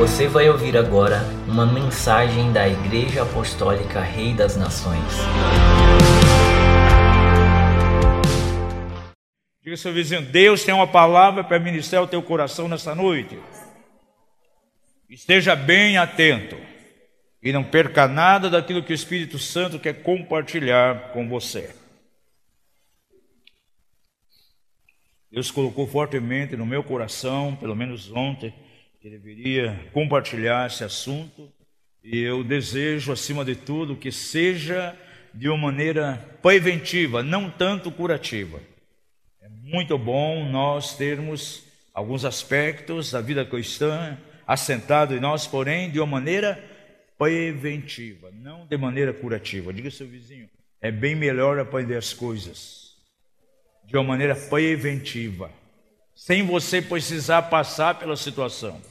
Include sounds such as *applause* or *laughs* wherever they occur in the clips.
Você vai ouvir agora uma mensagem da Igreja Apostólica Rei das Nações. Diga seu vizinho, Deus tem uma palavra para ministrar ao teu coração nessa noite. Esteja bem atento e não perca nada daquilo que o Espírito Santo quer compartilhar com você. Deus colocou fortemente no meu coração, pelo menos ontem, que deveria compartilhar esse assunto. E eu desejo, acima de tudo, que seja de uma maneira preventiva, não tanto curativa. É muito bom nós termos alguns aspectos da vida cristã assentado em nós, porém, de uma maneira preventiva, não de maneira curativa. Diga seu vizinho, é bem melhor aprender as coisas de uma maneira preventiva, sem você precisar passar pela situação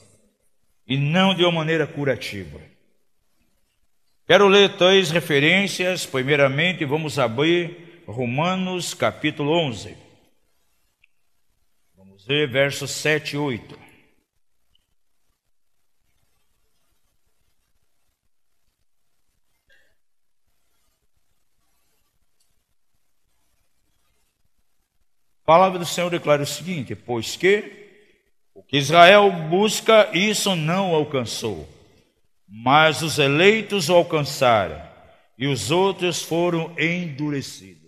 e não de uma maneira curativa. Quero ler três referências. Primeiramente, vamos abrir Romanos capítulo 11. Vamos ler versos 7 e 8. A palavra do Senhor declara o seguinte: Pois que Israel busca, isso não alcançou. Mas os eleitos o alcançaram, e os outros foram endurecidos.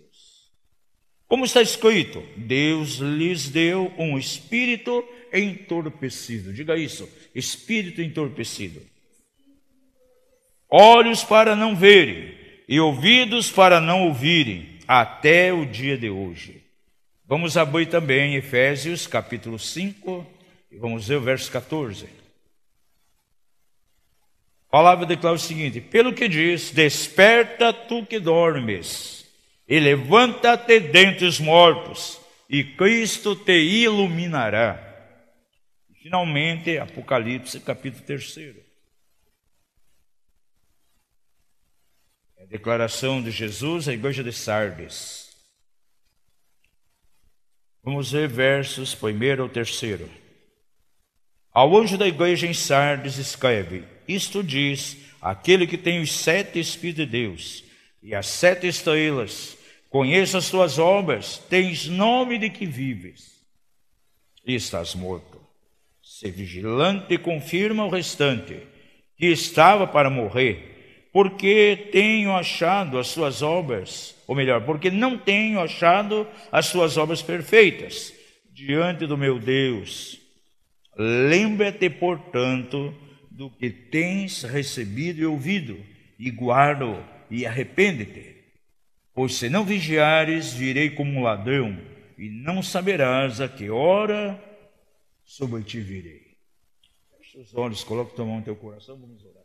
Como está escrito, Deus lhes deu um espírito entorpecido. Diga isso, espírito entorpecido. Olhos para não verem e ouvidos para não ouvirem, até o dia de hoje. Vamos abrir também Efésios capítulo 5, e vamos ver o verso 14. A palavra declara o seguinte: Pelo que diz, desperta tu que dormes, e levanta-te dentre os mortos, e Cristo te iluminará. Finalmente, Apocalipse, capítulo 3. É a declaração de Jesus à igreja de Sardes. Vamos ver versos primeiro ao terceiro. Ao anjo da igreja em Sardes escreve: Isto diz aquele que tem os sete Espíritos de Deus e as sete estrelas. Conheça as tuas obras, tens nome de que vives e estás morto. Se vigilante confirma o restante, que estava para morrer, porque tenho achado as suas obras, ou melhor, porque não tenho achado as suas obras perfeitas diante do meu Deus. Lembra-te, portanto, do que tens recebido e ouvido, e guarda e arrepende-te. Pois se não vigiares, virei como ladrão, e não saberás a que hora sobre ti virei. Feche os olhos, coloque tua mão no teu coração, vamos orar.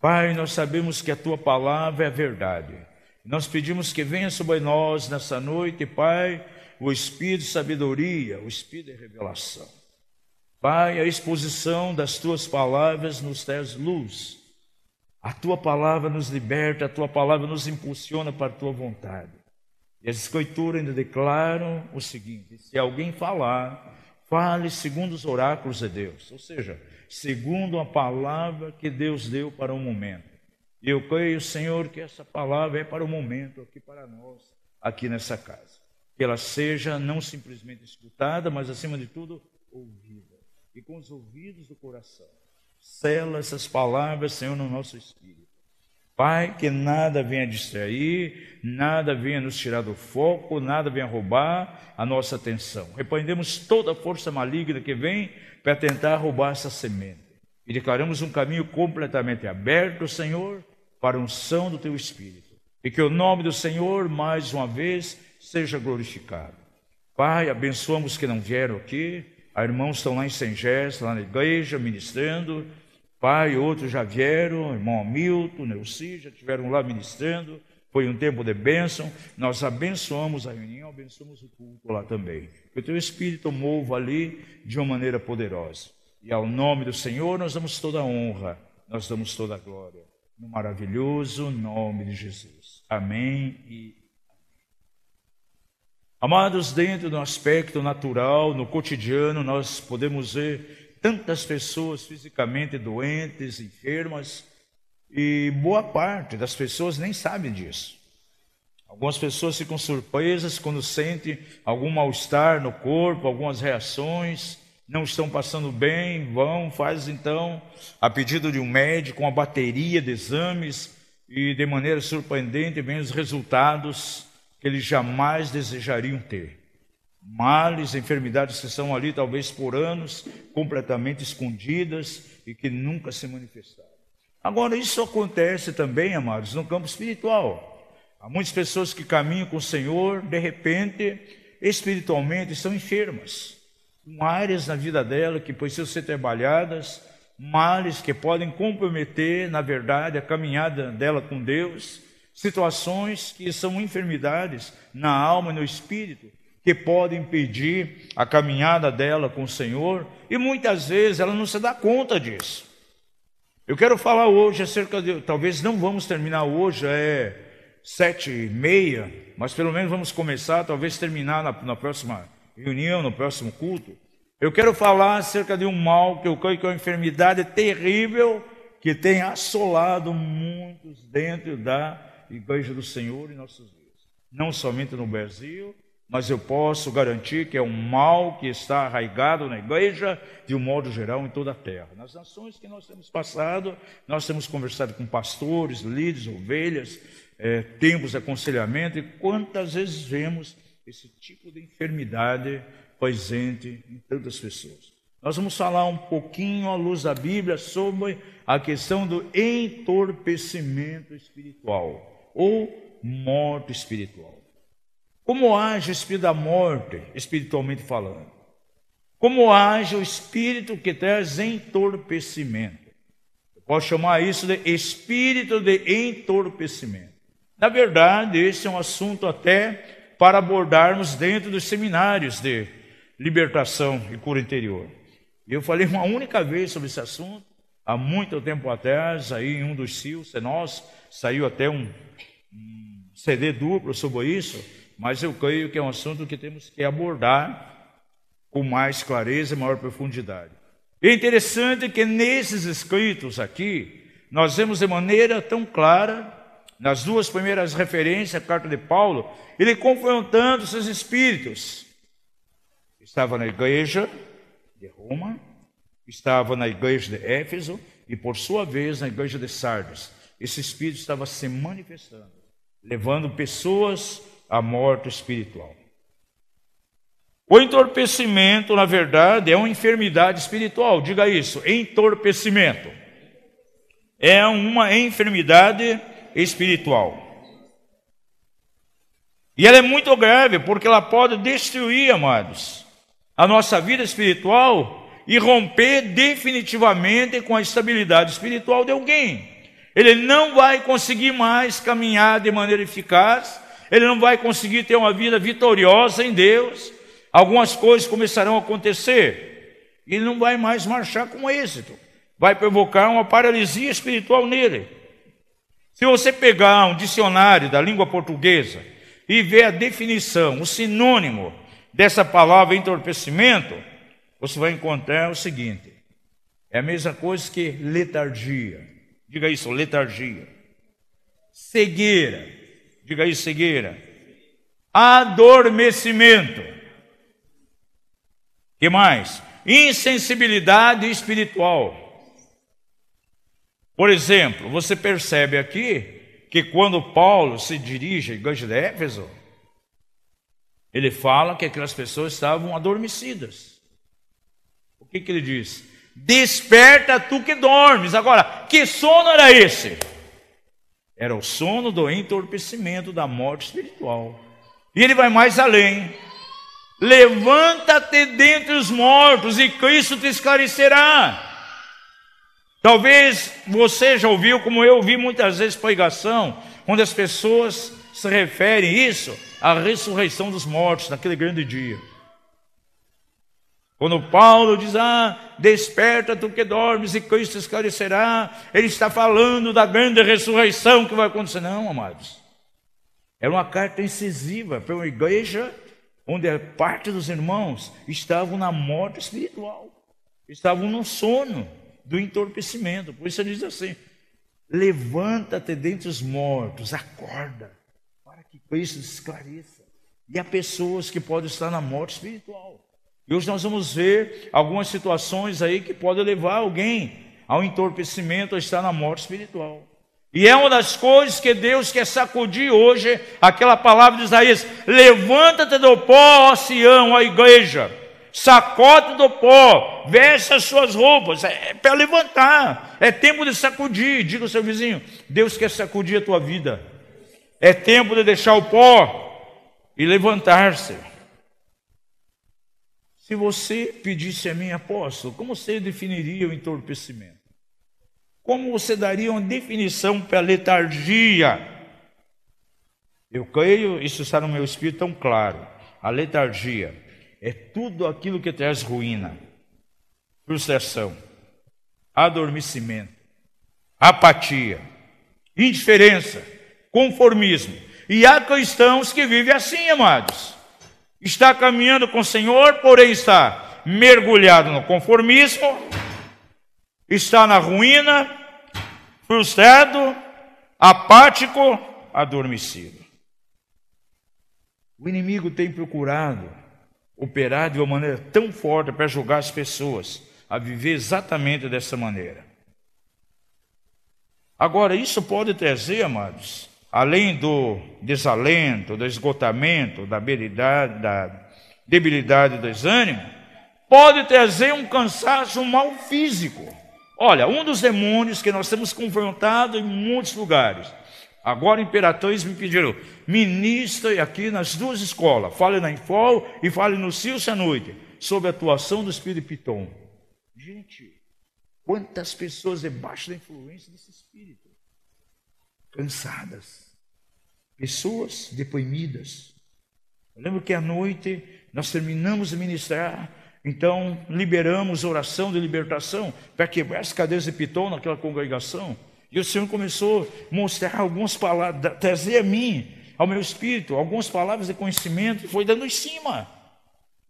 Pai, nós sabemos que a tua palavra é a verdade. Nós pedimos que venha sobre nós nessa noite, Pai, o espírito de sabedoria, o espírito de revelação. Pai, a exposição das tuas palavras nos traz luz. A tua palavra nos liberta, a tua palavra nos impulsiona para a tua vontade. E as escrituras ainda declaram o seguinte: se alguém falar, fale segundo os oráculos de Deus, ou seja, segundo a palavra que Deus deu para o momento. E eu creio, Senhor, que essa palavra é para o momento aqui para nós, aqui nessa casa. Que ela seja não simplesmente escutada, mas acima de tudo ouvida e com os ouvidos do coração. Sela essas palavras, Senhor, no nosso espírito. Pai, que nada venha distrair, nada venha nos tirar do foco, nada venha roubar a nossa atenção. Repreendemos toda força maligna que vem para tentar roubar essa semente. E declaramos um caminho completamente aberto, Senhor, para a unção do Teu Espírito. E que o nome do Senhor, mais uma vez, seja glorificado. Pai, abençoamos que não vieram aqui, irmãos estão lá em Sengés, lá na igreja, ministrando. Pai, outros já vieram, irmão Hamilton, Neuci, já estiveram lá ministrando. Foi um tempo de bênção. Nós abençoamos a reunião, abençoamos o culto lá também. Que o teu Espírito mova ali de uma maneira poderosa. E ao nome do Senhor nós damos toda a honra, nós damos toda a glória. No maravilhoso nome de Jesus. Amém e Amados, dentro do aspecto natural, no cotidiano, nós podemos ver tantas pessoas fisicamente doentes, enfermas, e boa parte das pessoas nem sabe disso. Algumas pessoas ficam surpresas quando sentem algum mal-estar no corpo, algumas reações, não estão passando bem, vão, faz então, a pedido de um médico, uma bateria de exames, e de maneira surpreendente vem os resultados que eles jamais desejariam ter. Males, enfermidades que estão ali talvez por anos, completamente escondidas e que nunca se manifestaram. Agora, isso acontece também, amados, no campo espiritual. Há muitas pessoas que caminham com o Senhor, de repente, espiritualmente, estão enfermas, com áreas na vida dela que precisam ser trabalhadas, males que podem comprometer, na verdade, a caminhada dela com Deus, situações que são enfermidades na alma e no espírito, que podem impedir a caminhada dela com o Senhor, e muitas vezes ela não se dá conta disso. Eu quero falar hoje acerca de, talvez não vamos terminar hoje, é sete e meia, mas pelo menos vamos começar, talvez terminar na, na próxima reunião, no próximo culto. Eu quero falar acerca de um mal que eu creio que é uma enfermidade terrível que tem assolado muitos dentro da Igreja do Senhor em nossos dias. Não somente no Brasil, mas eu posso garantir que é um mal que está arraigado na igreja de um modo geral em toda a terra. Nas nações que nós temos passado, nós temos conversado com pastores, líderes, ovelhas, é, tempos de aconselhamento, e quantas vezes vemos esse tipo de enfermidade presente em tantas pessoas. Nós vamos falar um pouquinho à luz da Bíblia sobre a questão do entorpecimento espiritual ou morte espiritual. Como age o espírito da morte, espiritualmente falando? Como age o espírito que traz entorpecimento? Eu posso chamar isso de espírito de entorpecimento. Na verdade, esse é um assunto até para abordarmos dentro dos seminários de libertação e cura interior. Eu falei uma única vez sobre esse assunto, há muito tempo atrás, aí em um dos CIOs, é nosso, saiu até um, um CD duplo sobre isso, mas eu creio que é um assunto que temos que abordar com mais clareza e maior profundidade. É interessante que nesses escritos aqui, nós vemos de maneira tão clara nas duas primeiras referências, a carta de Paulo, ele confrontando seus espíritos. Estava na igreja de Roma, estava na igreja de Éfeso e, por sua vez, na igreja de Sardes. Esse espírito estava se manifestando, levando pessoas à morte espiritual. O entorpecimento, na verdade, é uma enfermidade espiritual. Diga isso, entorpecimento. É uma enfermidade espiritual. E ela é muito grave porque ela pode destruir, amados, a nossa vida espiritual e romper definitivamente com a estabilidade espiritual de alguém. Ele não vai conseguir mais caminhar de maneira eficaz, ele não vai conseguir ter uma vida vitoriosa em Deus. Algumas coisas começarão a acontecer e ele não vai mais marchar com êxito. Vai provocar uma paralisia espiritual nele. Se você pegar um dicionário da língua portuguesa e ver a definição, o sinônimo dessa palavra entorpecimento, você vai encontrar o seguinte: é a mesma coisa que letargia. Diga isso, letargia. Cegueira. Diga isso, cegueira. Adormecimento. Que mais? Insensibilidade espiritual. Por exemplo, você percebe aqui que quando Paulo se dirige à igreja de Éfeso, ele fala que aquelas pessoas estavam adormecidas. Que, que ele diz? Desperta tu que dormes. Agora, que sono era esse? Era o sono do entorpecimento da morte espiritual. E ele vai mais além. Levanta-te dentre os mortos e Cristo te esclarecerá. Talvez você já ouviu, como eu ouvi muitas vezes pregação, onde as pessoas se referem isso à ressurreição dos mortos naquele grande dia. Quando Paulo diz, ah, desperta tu que dormes e Cristo esclarecerá, ele está falando da grande ressurreição que vai acontecer. Não, amados. Era uma carta incisiva para uma igreja onde a parte dos irmãos estavam na morte espiritual. estavam no sono do entorpecimento. Por isso ele diz assim: levanta-te dentre os mortos, acorda, para que Cristo esclareça. E há pessoas que podem estar na morte espiritual. E hoje nós vamos ver algumas situações aí que podem levar alguém ao entorpecimento, a estar na morte espiritual. E é uma das coisas que Deus quer sacudir hoje, aquela palavra de Isaías: levanta-te do pó, ó Sião, a igreja, sacode do pó, veste as suas roupas, é, é para levantar, é tempo de sacudir. Diga ao seu vizinho: Deus quer sacudir a tua vida, é tempo de deixar o pó e levantar-se. Se você pedisse a mim, apóstolo, como você definiria o entorpecimento? Como você daria uma definição para a letargia? Eu creio, isso está no meu espírito tão claro. A letargia é tudo aquilo que traz ruína, frustração, adormecimento, apatia, indiferença, conformismo. E há cristãos que vivem assim, amados. Está caminhando com o Senhor, porém está mergulhado no conformismo, está na ruína, frustrado, apático, adormecido. O inimigo tem procurado operar de uma maneira tão forte para julgar as pessoas a viver exatamente dessa maneira. Agora, isso pode trazer, amados, além do desalento, do esgotamento, da da debilidade, do desânimo, pode trazer um cansaço, um mal físico. Olha, um dos demônios que nós temos confrontado em muitos lugares. Agora, imperatores me pediram, ministre aqui nas duas escolas, fale na Infol e fale no Cilce à noite, sobre a atuação do Espírito Piton. Gente, quantas pessoas debaixo da influência desse Espírito? Cansadas, pessoas deprimidas. Eu lembro que à noite nós terminamos de ministrar então, liberamos oração de libertação para quebrar as cadeias de Piton naquela congregação. E o Senhor começou a mostrar algumas palavras, trazer a mim, ao meu espírito, algumas palavras de conhecimento, foi dando em cima.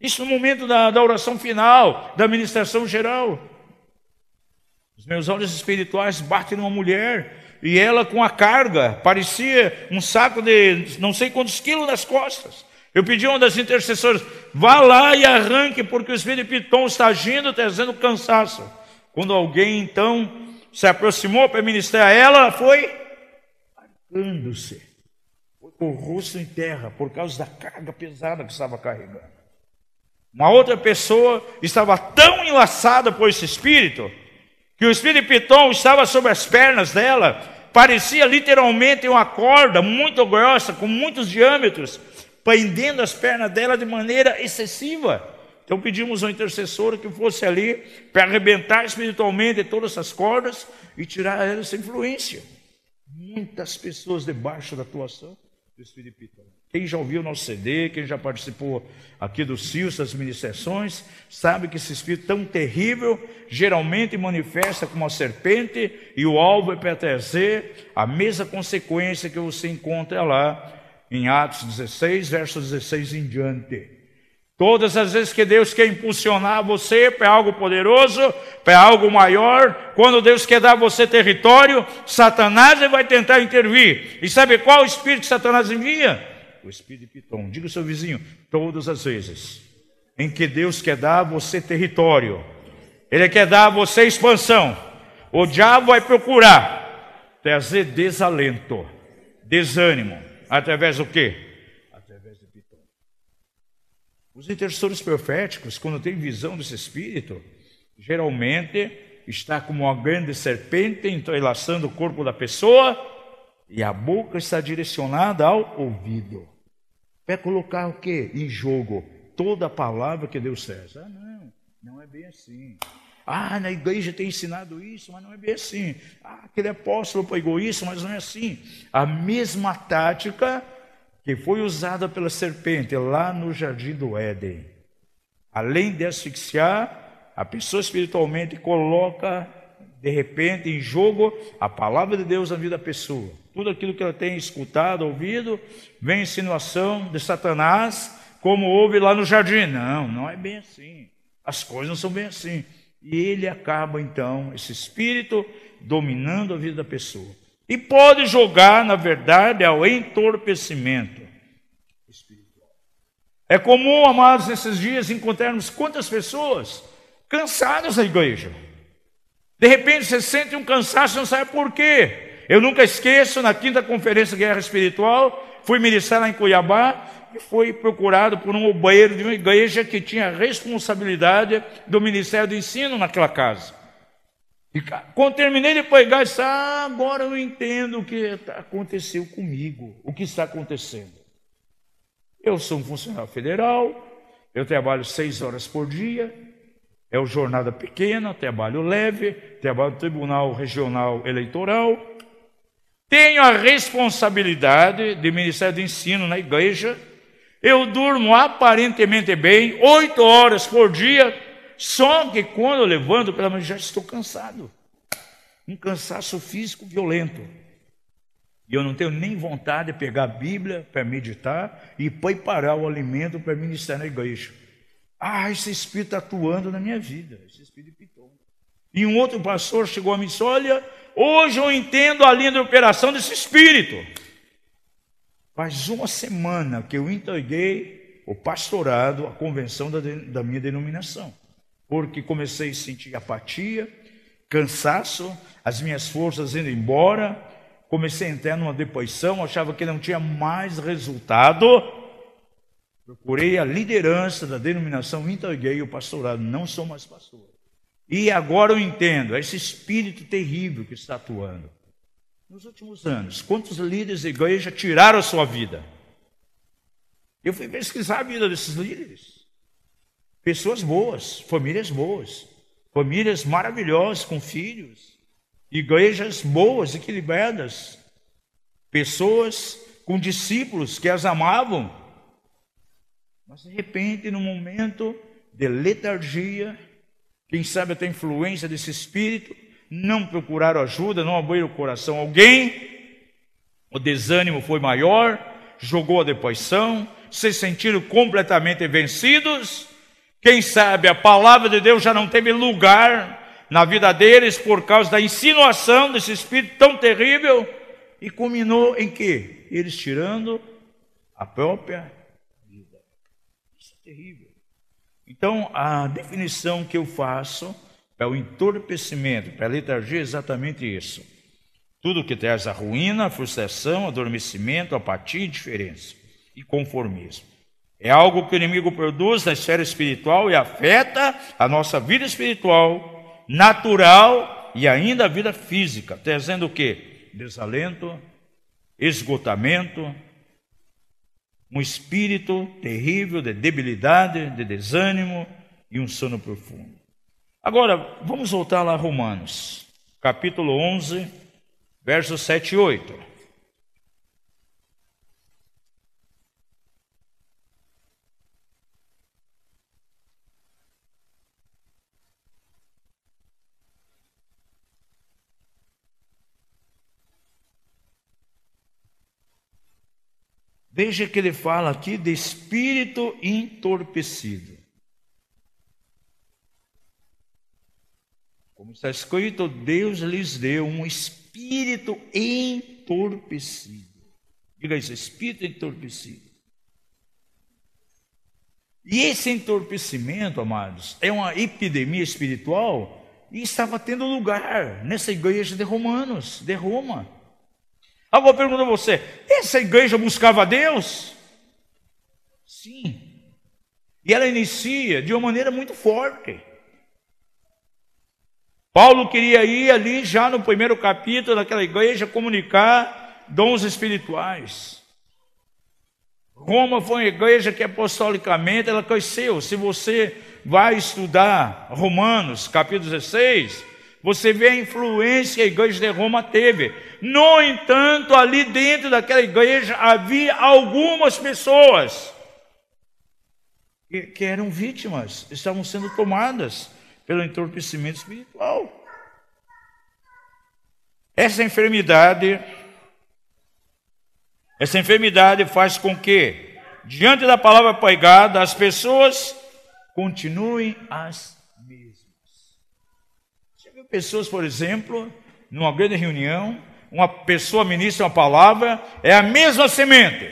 Isso no momento da, da oração final, da ministração geral. Os meus olhos espirituais batem numa mulher, e ela com a carga, parecia um saco de não sei quantos quilos nas costas. Eu pedi a uma das intercessoras, vá lá e arranque, porque o espírito Piton está agindo, trazendo cansaço. Quando alguém então se aproximou para ministrar a ela, ela foi arcando-se, com o rosto em terra, por causa da carga pesada que estava carregando. Uma outra pessoa estava tão enlaçada por esse espírito, que o espírito Piton estava sobre as pernas dela, parecia literalmente uma corda muito grossa, com muitos diâmetros, prendendo as pernas dela de maneira excessiva. Então pedimos ao intercessor que fosse ali para arrebentar espiritualmente todas essas cordas e tirar essa influência. Muitas pessoas debaixo da atuação do Espírito Quem já ouviu o nosso CD, quem já participou aqui do CIUS, das ministrações, sabe que esse espírito tão terrível geralmente manifesta como uma serpente e o alvo é para trazer a mesma consequência que você encontra lá em Atos 16, versos 16 em diante. Todas as vezes que Deus quer impulsionar você para algo poderoso, para algo maior, quando Deus quer dar a você território, Satanás vai tentar intervir. E sabe qual o espírito que Satanás envia? O espírito de Piton. Diga ao seu vizinho, todas as vezes em que Deus quer dar a você território, Ele quer dar a você expansão, o diabo vai procurar trazer desalento, desânimo, Através do quê? Através do Piton. Os intercessores proféticos, quando têm visão desse espírito, geralmente está como uma grande serpente entrelaçando o corpo da pessoa e a boca está direcionada ao ouvido. Para colocar o que em jogo? Toda a palavra que Deus traz. Ah, não, não é bem assim. Ah, na igreja tem ensinado isso, mas não é bem assim. Ah, aquele apóstolo pregou isso, mas não é assim. A mesma tática que foi usada pela serpente lá no jardim do Éden. Além de asfixiar, a pessoa espiritualmente coloca de repente em jogo a palavra de Deus na vida da pessoa. Tudo aquilo que ela tem escutado, ouvido, vem insinuação de Satanás, como houve lá no jardim. Não, não é bem assim. As coisas não são bem assim. E ele acaba então, esse espírito, dominando a vida da pessoa. E pode jogar, na verdade, ao entorpecimento espiritual. É comum, amados, nesses dias encontrarmos quantas pessoas cansadas da igreja. De repente você sente um cansaço, não sabe por quê. Eu nunca esqueço, na quinta conferência Guerra Espiritual, fui ministrar lá em Cuiabá e fui procurado por um obreiro de uma igreja que tinha responsabilidade do Ministério do Ensino naquela casa. E quando terminei de pregar, disse, ah, agora eu entendo o que aconteceu comigo, o que está acontecendo. Eu sou um funcionário federal, eu trabalho seis horas por dia, é uma jornada pequena, trabalho leve, trabalho no Tribunal Regional Eleitoral, tenho a responsabilidade de Ministério do Ensino na igreja, eu durmo aparentemente bem, oito horas por dia, só que quando eu levanto pela manhã já estou cansado. Um cansaço físico violento. E eu não tenho nem vontade de pegar a Bíblia para meditar e preparar o alimento para ministrar na igreja. Ah, esse Espírito está atuando na minha vida. Esse Espírito pitou. E um outro pastor chegou a mim e disse: Olha, hoje eu entendo a linha de operação desse Espírito. Faz uma semana que eu entreguei o pastorado à convenção da, da minha denominação, porque comecei a sentir apatia, cansaço, as minhas forças indo embora, comecei a entrar numa depressão, achava que não tinha mais resultado. Procurei a liderança da denominação, entreguei o pastorado, não sou mais pastor. E agora eu entendo, é esse espírito terrível que está atuando. Nos últimos anos, quantos líderes da igreja tiraram a sua vida? Eu fui pesquisar a vida desses líderes. Pessoas boas, famílias boas, famílias maravilhosas com filhos, igrejas boas, equilibradas, pessoas com discípulos que as amavam mas de repente, no momento de letargia, quem sabe até influência desse espírito, não procuraram ajuda, não abriram o coração a alguém, o desânimo foi maior, jogou a depressão, se sentiram completamente vencidos. Quem sabe a palavra de Deus já não teve lugar na vida deles por causa da insinuação desse espírito tão terrível e culminou em que? Eles tirando a própria terrível. Então, a definição que eu faço para o entorpecimento, para a letargia, é exatamente isso. Tudo que traz a ruína, a frustração, adormecimento, apatia, indiferença e conformismo. É algo que o inimigo produz na esfera espiritual e afeta a nossa vida espiritual, natural e ainda a vida física, trazendo o que? Desalento, esgotamento, um espírito terrível de debilidade, de desânimo e um sono profundo. Agora, vamos voltar lá a Romanos, capítulo 11, versos 7 e 8. Veja que ele fala aqui de espírito entorpecido. Como está escrito, Deus lhes deu um espírito entorpecido. Diga isso, espírito entorpecido. E esse entorpecimento, amados, é uma epidemia espiritual e estava tendo lugar nessa igreja de Romanos, de Roma. Agora eu pergunto a você: essa igreja buscava Deus? Sim. E ela inicia de uma maneira muito forte. Paulo queria ir ali já no primeiro capítulo daquela igreja comunicar dons espirituais. Roma foi uma igreja que apostolicamente ela cresceu. Se você vai estudar Romanos, capítulo 16, você vê a influência que a igreja de Roma teve. No entanto, ali dentro daquela igreja havia algumas pessoas que, que eram vítimas, estavam sendo tomadas pelo entorpecimento espiritual. Essa enfermidade, essa enfermidade faz com que, diante da palavra pregada, as pessoas continuem as pessoas, por exemplo, numa grande reunião, uma pessoa ministra uma palavra, é a mesma semente.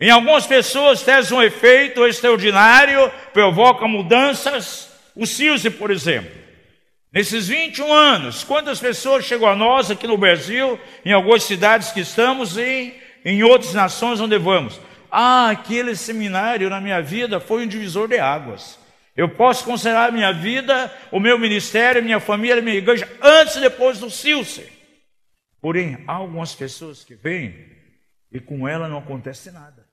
Em algumas pessoas traz um efeito extraordinário, provoca mudanças. O Silse, por exemplo. Nesses 21 anos, quantas pessoas chegou a nós aqui no Brasil, em algumas cidades que estamos e em outras nações onde vamos? Ah, aquele seminário na minha vida foi um divisor de águas. Eu posso considerar minha vida, o meu ministério, minha família, minha igreja, antes e depois do Silce. Porém, há algumas pessoas que vêm e com ela não acontece nada.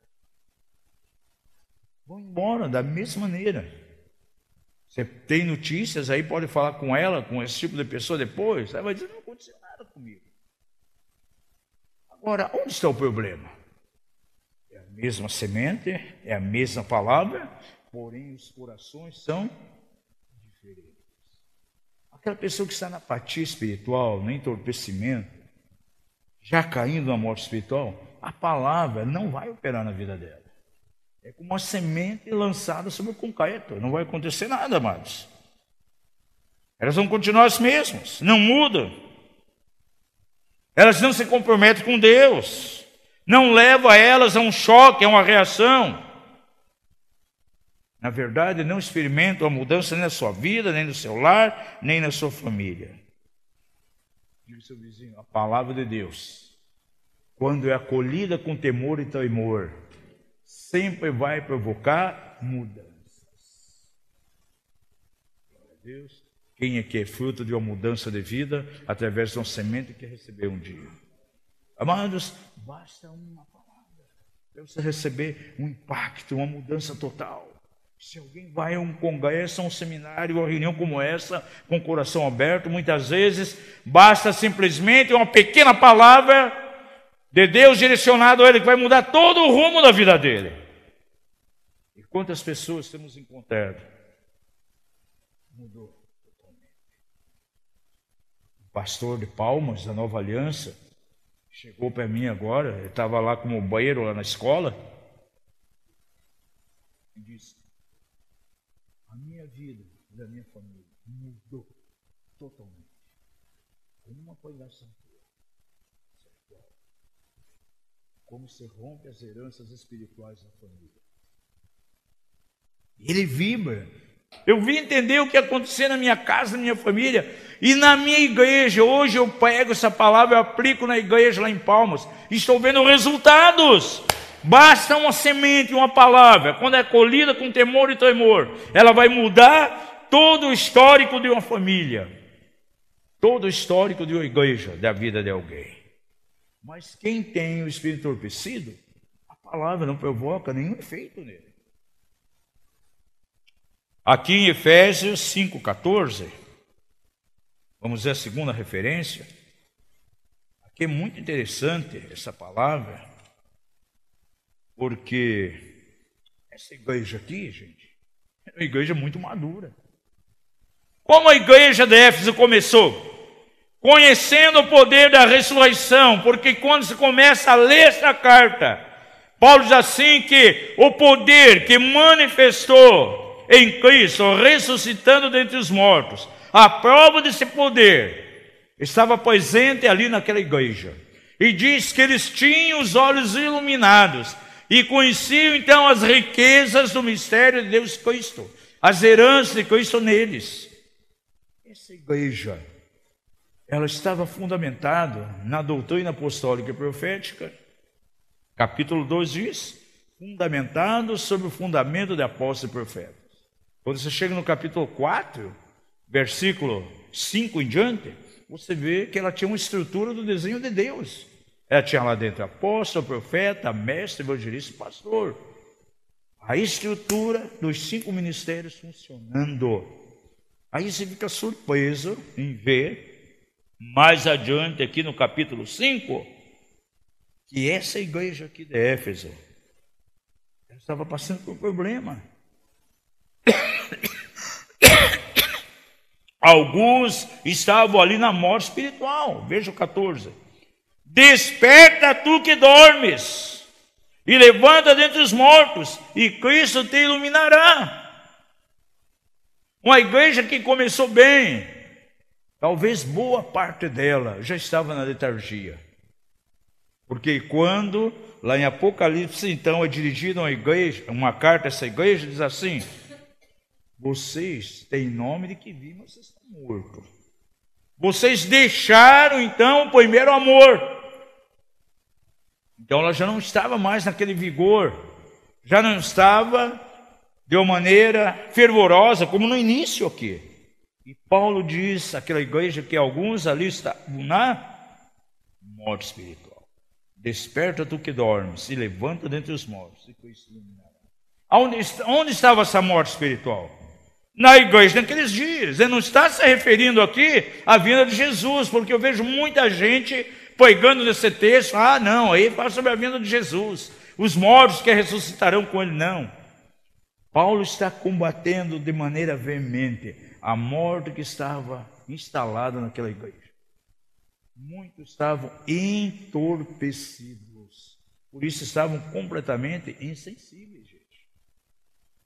Vão embora da mesma maneira. Você tem notícias aí, pode falar com ela, com esse tipo de pessoa depois. Ela vai dizer: não aconteceu nada comigo. Agora, onde está o problema? É a mesma semente, é a mesma palavra, porém os corações são diferentes. Aquela pessoa que está na apatia espiritual, no entorpecimento, já caindo na morte espiritual, a palavra não vai operar na vida dela. É como uma semente lançada sobre o concreto. Não vai acontecer nada, amados. Elas vão continuar as mesmas, não mudam. Elas não se comprometem com Deus. Não leva elas a um choque, a uma reação. Na verdade, não experimentam a mudança nem na sua vida, nem no seu lar, nem na sua família. Diga seu vizinho, a palavra de Deus, quando é acolhida com temor e temor, sempre vai provocar mudanças. Glória a Deus. Quem é que é fruto de uma mudança de vida através de uma semente que recebeu um dia? Amados, basta uma palavra para você receber um impacto, uma mudança total. Se alguém vai a um congresso, a um seminário, a uma reunião como essa, com o coração aberto, muitas vezes basta simplesmente uma pequena palavra de Deus direcionado a ele, que vai mudar todo o rumo da vida dele. E quantas pessoas temos encontrado? Mudou totalmente. O pastor de Palmas, da Nova Aliança, chegou para mim agora, ele estava lá como banheiro lá na escola, e disse: A minha vida e da minha família mudou totalmente. Uma coisa como se rompe as heranças espirituais da família. Ele vibra. Eu vim entender o que aconteceu na minha casa, na minha família e na minha igreja. Hoje eu pego essa palavra, eu aplico na igreja lá em Palmas. Estou vendo resultados. Basta uma semente, uma palavra, quando é colhida com temor e temor, ela vai mudar todo o histórico de uma família, todo o histórico de uma igreja, da vida de alguém. Mas quem tem o espírito entorpecido, a palavra não provoca nenhum efeito nele. Aqui em Efésios 5,14, vamos ver a segunda referência. Aqui é muito interessante essa palavra, porque essa igreja aqui, gente, é uma igreja muito madura. Como a igreja de Éfeso começou? Conhecendo o poder da ressurreição, porque quando se começa a ler essa carta, Paulo diz assim que o poder que manifestou em Cristo, ressuscitando dentre os mortos. A prova desse poder estava presente ali naquela igreja. E diz que eles tinham os olhos iluminados e conheciam então as riquezas do mistério de Deus Cristo, as heranças de Cristo neles. Essa igreja, ela estava fundamentada na doutrina apostólica e profética. Capítulo 2 diz: fundamentado sobre o fundamento de apóstolos e profetas. Quando você chega no capítulo 4, versículo 5 em diante, você vê que ela tinha uma estrutura do desenho de Deus. Ela tinha lá dentro apóstolo, profeta, mestre, evangelista e pastor. A estrutura dos cinco ministérios funcionando. Aí você fica surpreso em ver, mais adiante aqui no capítulo 5, que essa igreja aqui de Éfeso estava passando por um problema. *coughs* Alguns estavam ali na morte espiritual. Veja o 14. Desperta tu que dormes, e levanta dentre os mortos, e Cristo te iluminará. Uma igreja que começou bem, talvez boa parte dela já estava na letargia. Porque quando, lá em Apocalipse, então, é dirigido a uma igreja, uma carta a essa igreja, diz assim: Vocês têm nome de que vivem, vocês estão mortos. Vocês deixaram, então, o primeiro amor. Então ela já não estava mais naquele vigor, já não estava de uma maneira fervorosa, como no início aqui. E Paulo diz àquela igreja que alguns ali estavam na morte espiritual. Desperta tu que dormes, e levanta dentre os mortos, Onde, onde estava essa morte espiritual? Na igreja naqueles dias. Ele não está se referindo aqui à vinda de Jesus, porque eu vejo muita gente pegando nesse texto, ah, não, aí fala sobre a vinda de Jesus, os mortos que ressuscitarão com ele, não. Paulo está combatendo de maneira veemente a morte que estava instalada naquela igreja. Muitos estavam entorpecidos, por isso estavam completamente insensíveis, gente.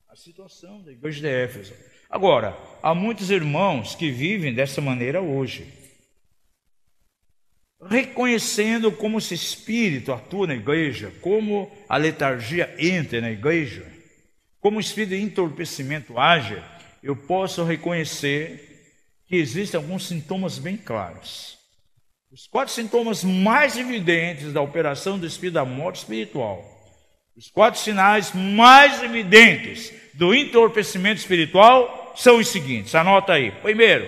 A situação da igreja de Éfeso. Agora, há muitos irmãos que vivem dessa maneira hoje, reconhecendo como esse espírito atua na igreja, como a letargia entra na igreja, como o espírito de entorpecimento age, eu posso reconhecer que existem alguns sintomas bem claros. Os quatro sintomas mais evidentes da operação do espírito da morte espiritual. Os quatro sinais mais evidentes do entorpecimento espiritual são os seguintes. Anota aí. Primeiro,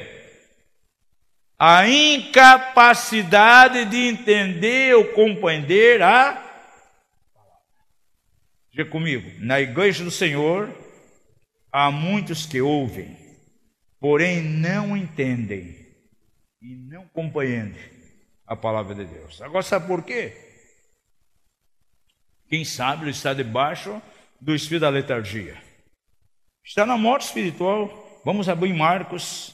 a incapacidade de entender ou compreender a. Diga comigo, na igreja do Senhor há muitos que ouvem, porém não entendem e não compreendem a palavra de Deus. Agora, sabe por quê? Quem sabe ele está debaixo do espírito da letargia. Está na morte espiritual. Vamos abrir Marcos,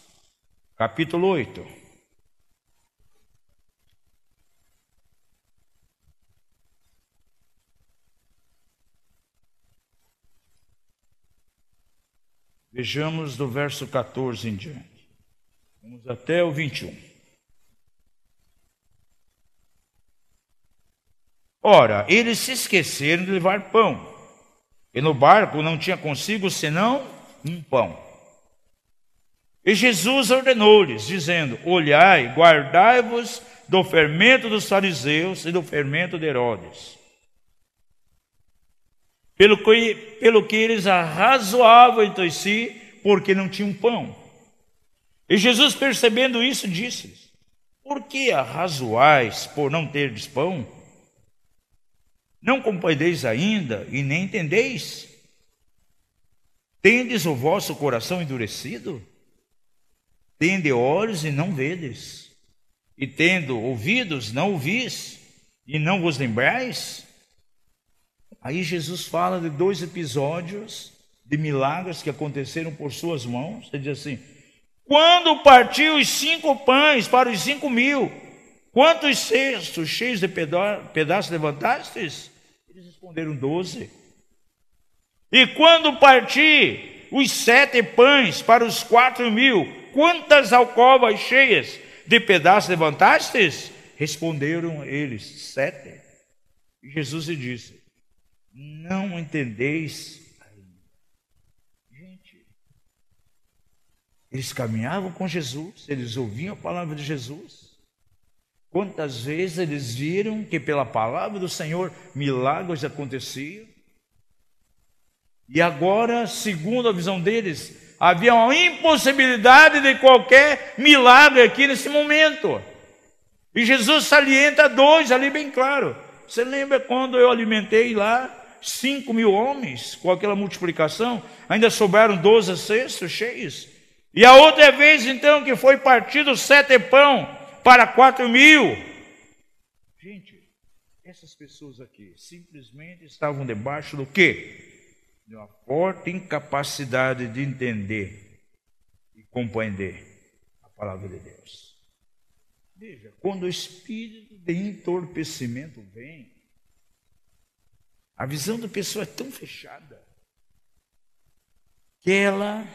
capítulo 8. Vejamos do verso 14 em diante. Vamos até o 21. Ora, eles se esqueceram de levar pão, e no barco não tinha consigo senão um pão. E Jesus ordenou-lhes, dizendo: Olhai, guardai-vos do fermento dos fariseus e do fermento de Herodes. Pelo que, pelo que eles arrazoavam entre si, porque não tinham pão. E Jesus, percebendo isso, disse-lhes: Por que arrazoais por não terdes pão? Não compreendeis ainda e nem entendeis? Tendes o vosso coração endurecido? Tende olhos e não vedes, e tendo ouvidos, não ouvis, e não vos lembrais? Aí Jesus fala de dois episódios de milagres que aconteceram por suas mãos. Ele diz assim: quando partiu os cinco pães para os cinco mil, quantos cestos cheios de pedaços levantastes? Eles responderam: doze. E quando parti os sete pães para os quatro mil, quantas alcovas cheias de pedaços levantastes? Responderam eles: sete. E Jesus lhe disse: Não entendeis ainda. Gente, eles caminhavam com Jesus, eles ouviam a palavra de Jesus. Quantas vezes eles viram que pela palavra do Senhor milagres aconteciam? E agora, segundo a visão deles, havia uma impossibilidade de qualquer milagre aqui nesse momento. E Jesus salienta dois ali bem claro. Você lembra quando eu alimentei lá cinco mil homens com aquela multiplicação? Ainda sobraram doze cestos cheios. E a outra vez, então, que foi partido sete pão para quatro mil. Gente, essas pessoas aqui simplesmente estavam debaixo do quê? De uma forte incapacidade de entender e compreender a palavra de Deus. Veja, quando o espírito de entorpecimento vem, a visão da pessoa é tão fechada que ela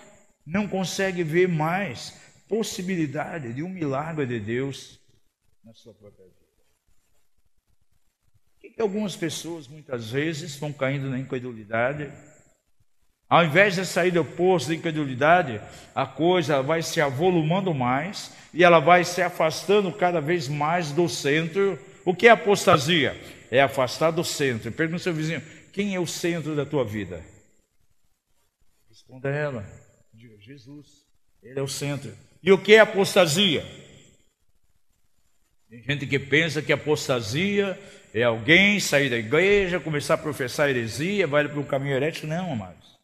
não consegue ver mais possibilidade de um milagre de Deus na sua própria vida. Por que algumas pessoas muitas vezes vão caindo na incredulidade? Ao invés de sair do poço da incredulidade, a coisa vai se avolumando mais e ela vai se afastando cada vez mais do centro. O que é apostasia? É afastar do centro. Pergunta ao seu vizinho: quem é o centro da tua vida? Responda ela: Diga, Jesus. Ele é o centro. E o que é apostasia? Tem gente que pensa que apostasia é alguém sair da igreja, começar a professar heresia, vai para um caminho herético. Não, amados.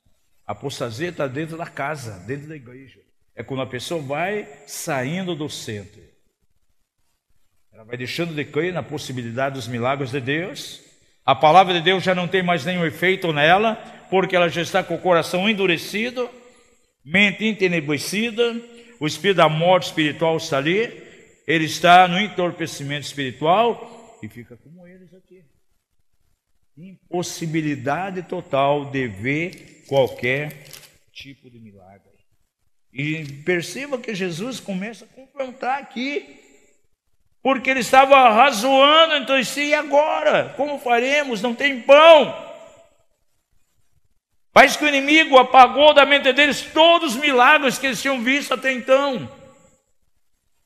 Apostasia está dentro da casa, dentro da igreja. É quando a pessoa vai saindo do centro. Ela vai deixando de crer na possibilidade dos milagres de Deus. A palavra de Deus já não tem mais nenhum efeito nela, porque ela já está com o coração endurecido, mente entenebrecida, o espírito da morte espiritual está ali, ele está no entorpecimento espiritual e fica como eles aqui. Impossibilidade total de ver qualquer tipo de milagre. E perceba que Jesus começa a confrontar aqui, porque ele estava razoando entre si, e agora? Como faremos? Não tem pão. Parece que o inimigo apagou da mente deles todos os milagres que eles tinham visto até então.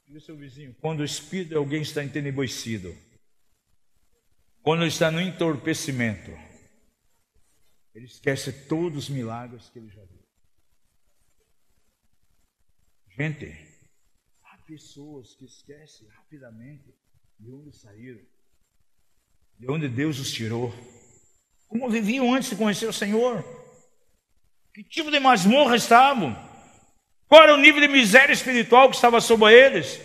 Diga seu vizinho, quando o espírito de alguém está entenebrecido, quando ele está no entorpecimento, ele esquece todos os milagres que ele já viu. Gente, pessoas que esquecem rapidamente de onde saíram, de onde Deus os tirou, como viviam antes de conhecer o Senhor, que tipo de masmorra estavam. Qual era o nível de miséria espiritual que estava sobre eles?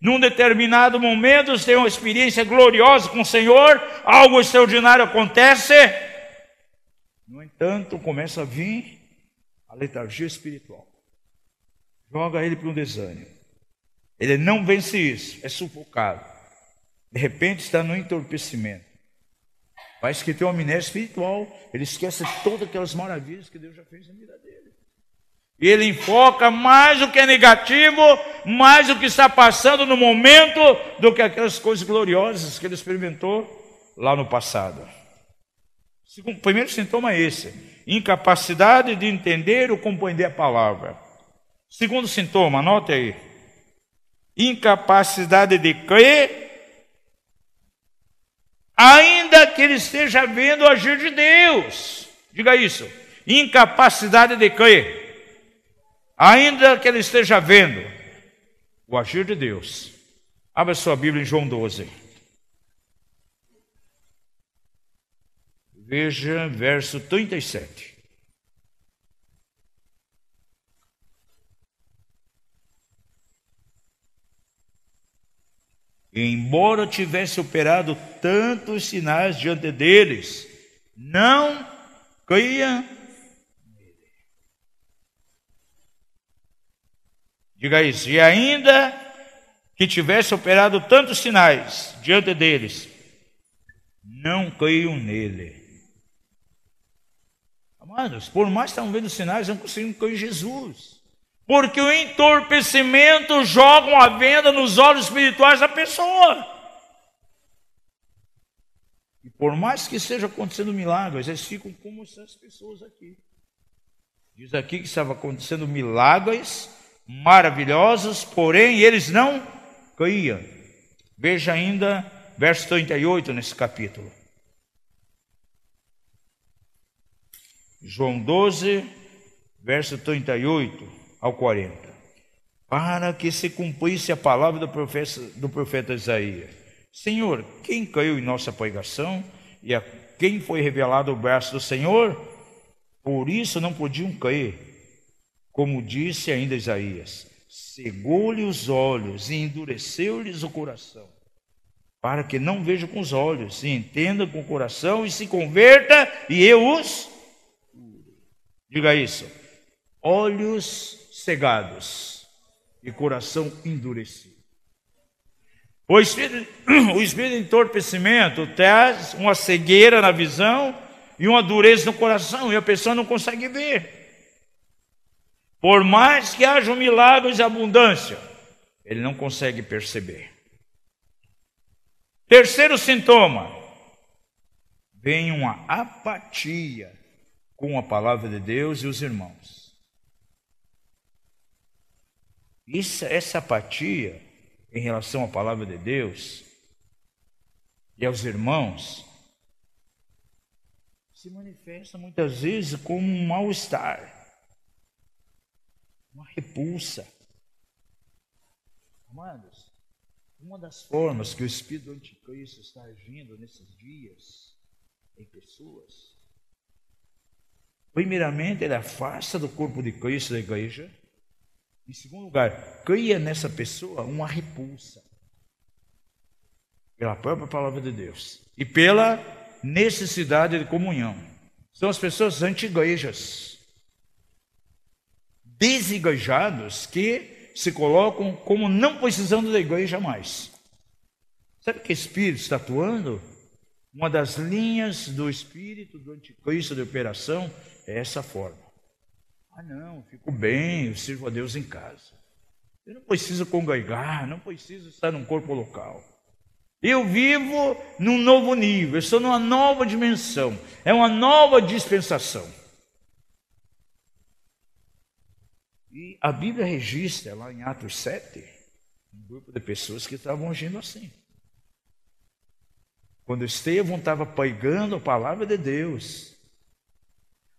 Num determinado momento, eles têm uma experiência gloriosa com o Senhor, algo extraordinário acontece. No entanto, começa a vir a letargia espiritual. Joga ele para um desânimo. Ele não vence isso, é sufocado. De repente está no entorpecimento. Parece que tem uma amnésia espiritual. Ele esquece todas aquelas maravilhas que Deus já fez na vida dele. E ele enfoca mais o que é negativo, mais o que está passando no momento, do que aquelas coisas gloriosas que ele experimentou lá no passado. O primeiro sintoma é esse: incapacidade de entender ou compreender a palavra. Segundo sintoma, anote aí: incapacidade de crer, ainda que ele esteja vendo o agir de Deus. Diga isso: incapacidade de crer ainda que ele esteja vendo o agir de Deus. Abra sua Bíblia em João 12. Veja verso 37. Embora tivesse operado tantos sinais diante deles, não caía Diga isso. E ainda que tivesse operado tantos sinais diante deles, não caiu nele. Amados, por mais que estão vendo sinais, não conseguem cair em Jesus. Porque o entorpecimento joga uma venda nos olhos espirituais da pessoa. E por mais que esteja acontecendo milagres, eles ficam como essas pessoas aqui. Diz aqui que estava acontecendo milagres maravilhosos, porém eles não caíam. Veja ainda verso 38 nesse capítulo. João 12, verso 38 ao 40. Para que se cumprisse a palavra do profeta, do profeta Isaías: Senhor, quem caiu em nossa pregação e a quem foi revelado o braço do Senhor? Por isso não podiam cair como disse ainda Isaías, cegou-lhe os olhos e endureceu-lhes o coração, para que não veja com os olhos, e entenda com o coração, e se converta, e eu os. Diga isso: olhos cegados e coração endurecido. *clears throat* O espírito, o espírito de entorpecimento traz uma cegueira na visão e uma dureza no coração, e a pessoa não consegue ver. Por mais que hajam milagres e abundância, ele não consegue perceber. Terceiro sintoma: vem uma apatia com a palavra de Deus e os irmãos. Isso, essa apatia em relação à palavra de Deus e aos irmãos se manifesta muitas vezes como um mal-estar uma repulsa. Amados, uma das formas que o Espírito Anticristo está agindo nesses dias em pessoas, primeiramente, ele afasta do corpo de Cristo da igreja. Em segundo lugar, cria nessa pessoa uma repulsa pela própria palavra de Deus e pela necessidade de comunhão. São as pessoas anti-igrejas desigrejados que se colocam como não precisando da igreja mais. Sabe que Espírito está atuando? Uma das linhas do Espírito do Anticristo de operação é essa forma. Ah, não, fico bem, eu sirvo a Deus em casa. Eu não preciso congregar, não preciso estar num corpo local. Eu vivo num novo nível, eu estou numa nova dimensão, é uma nova dispensação. E a Bíblia registra lá em Atos 7 um grupo de pessoas que estavam agindo assim. Quando Estevão estava pregando a palavra de Deus,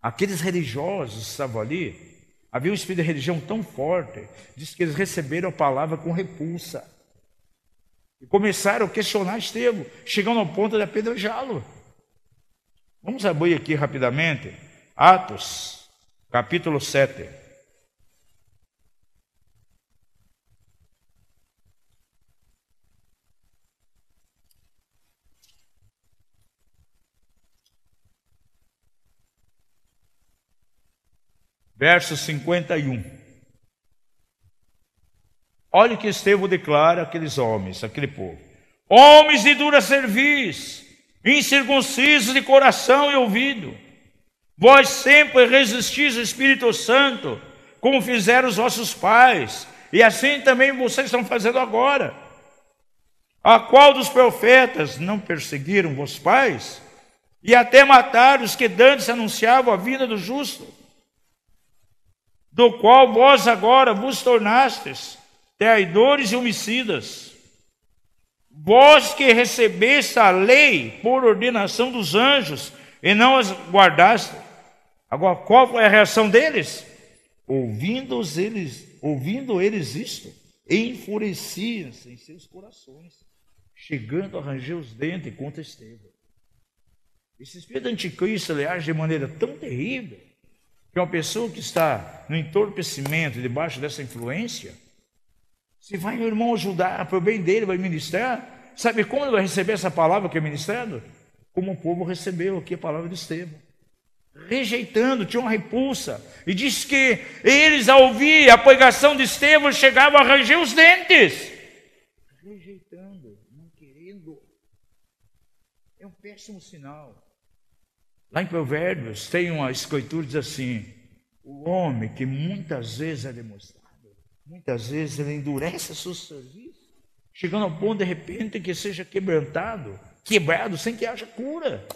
aqueles religiosos estavam ali, havia um espírito de religião tão forte, diz que eles receberam a palavra com repulsa. E começaram a questionar Estevão, chegando ao ponto de apedrejá-lo. Vamos abrir aqui rapidamente, Atos, capítulo 7. Verso 51. Olha o que Estevão declara àqueles homens, aquele povo: Homens de dura cerviz, incircuncisos de coração e ouvido, vós sempre resistis ao Espírito Santo, como fizeram os vossos pais, e assim também vocês estão fazendo agora. A qual dos profetas não perseguiram vossos pais? E até mataram os que dantes anunciavam a vida do justo? Do qual vós agora vos tornastes traidores e homicidas. Vós que recebeste a lei por ordenação dos anjos e não as guardaste. Agora, qual foi a reação deles? Ouvindo eles, ouvindo eles isto, enfureciam-se em seus corações, chegando a ranger os dentes contra Estevão. Esse espírito anticristo ele age de maneira tão terrível que uma pessoa que está no entorpecimento, debaixo dessa influência, se vai o irmão ajudar para o bem dele, vai ministrar, sabe como ele vai receber essa palavra que é ministrado? Como o povo recebeu aqui a palavra de Estevão. Rejeitando, tinha uma repulsa. E diz que eles, ao ouvir a pregação de Estevão, chegavam a ranger os dentes. Rejeitando, não querendo. É um péssimo sinal. Lá em Provérbios tem uma escritura que diz assim: o homem que muitas vezes é demonstrado, muitas vezes ele endurece seu serviço, chegando ao ponto de repente que seja quebrantado, quebrado sem que haja cura.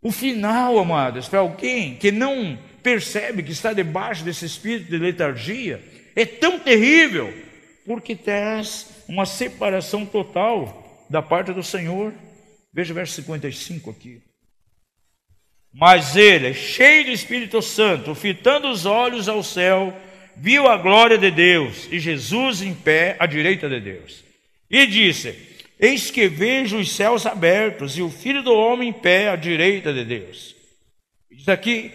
O final, amados, para alguém que não percebe que está debaixo desse espírito de letargia, é tão terrível, porque traz uma separação total da parte do Senhor. Veja o verso 55 aqui. Mas ele, cheio do Espírito Santo, fitando os olhos ao céu, viu a glória de Deus e Jesus em pé à direita de Deus. E disse: Eis que vejo os céus abertos e o filho do homem em pé à direita de Deus. Diz aqui,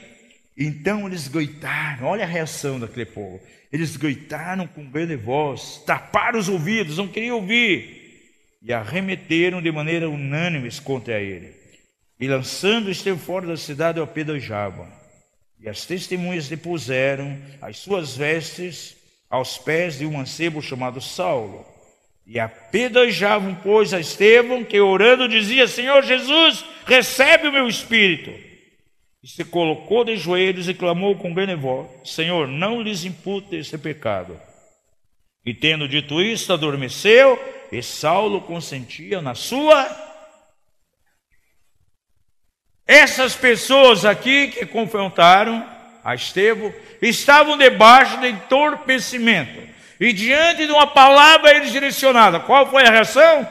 então eles gritaram, olha a reação daquele povo. Eles gritaram com grande voz, taparam os ouvidos, não queriam ouvir, e arremeteram de maneira unânime contra ele e lançando esteve fora da cidade ao apedrejavam. E as testemunhas depuseram as suas vestes aos pés de um mancebo chamado Saulo. E apedrejavam, pois, a Estevão, que orando dizia: Senhor Jesus, recebe o meu espírito. e se colocou de joelhos e clamou com grande voz: Senhor, não lhes impute esse pecado. E tendo dito isto, adormeceu, e Saulo consentia na sua. Essas pessoas aqui que confrontaram a Estevão estavam debaixo de entorpecimento. E diante de uma palavra eles direcionada, qual foi a reação?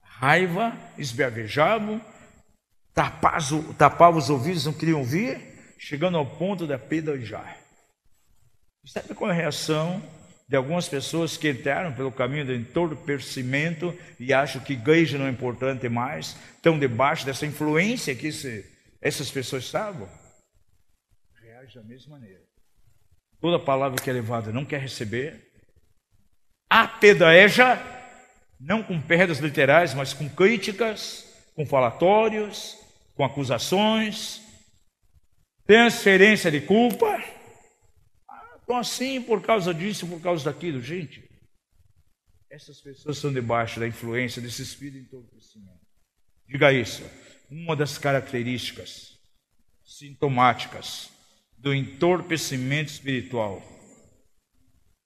Raiva, esbravejavam, tapavam os ouvidos, não queriam ouvir, chegando ao ponto da pedajar. Sabe qual é a reação de algumas pessoas que entraram pelo caminho do entorpecimento e acham que igreja não é importante mais, estão debaixo dessa influência que esse, essas pessoas estavam? Reage da mesma maneira. Toda palavra que é levada não quer receber, apedreja, não com perdas literais, mas com críticas, com falatórios, com acusações, transferência de culpa. Então assim por causa disso, por causa daquilo. Gente, essas pessoas estão debaixo da influência desse espírito entorpecimento. Diga isso. Uma das características sintomáticas do entorpecimento espiritual,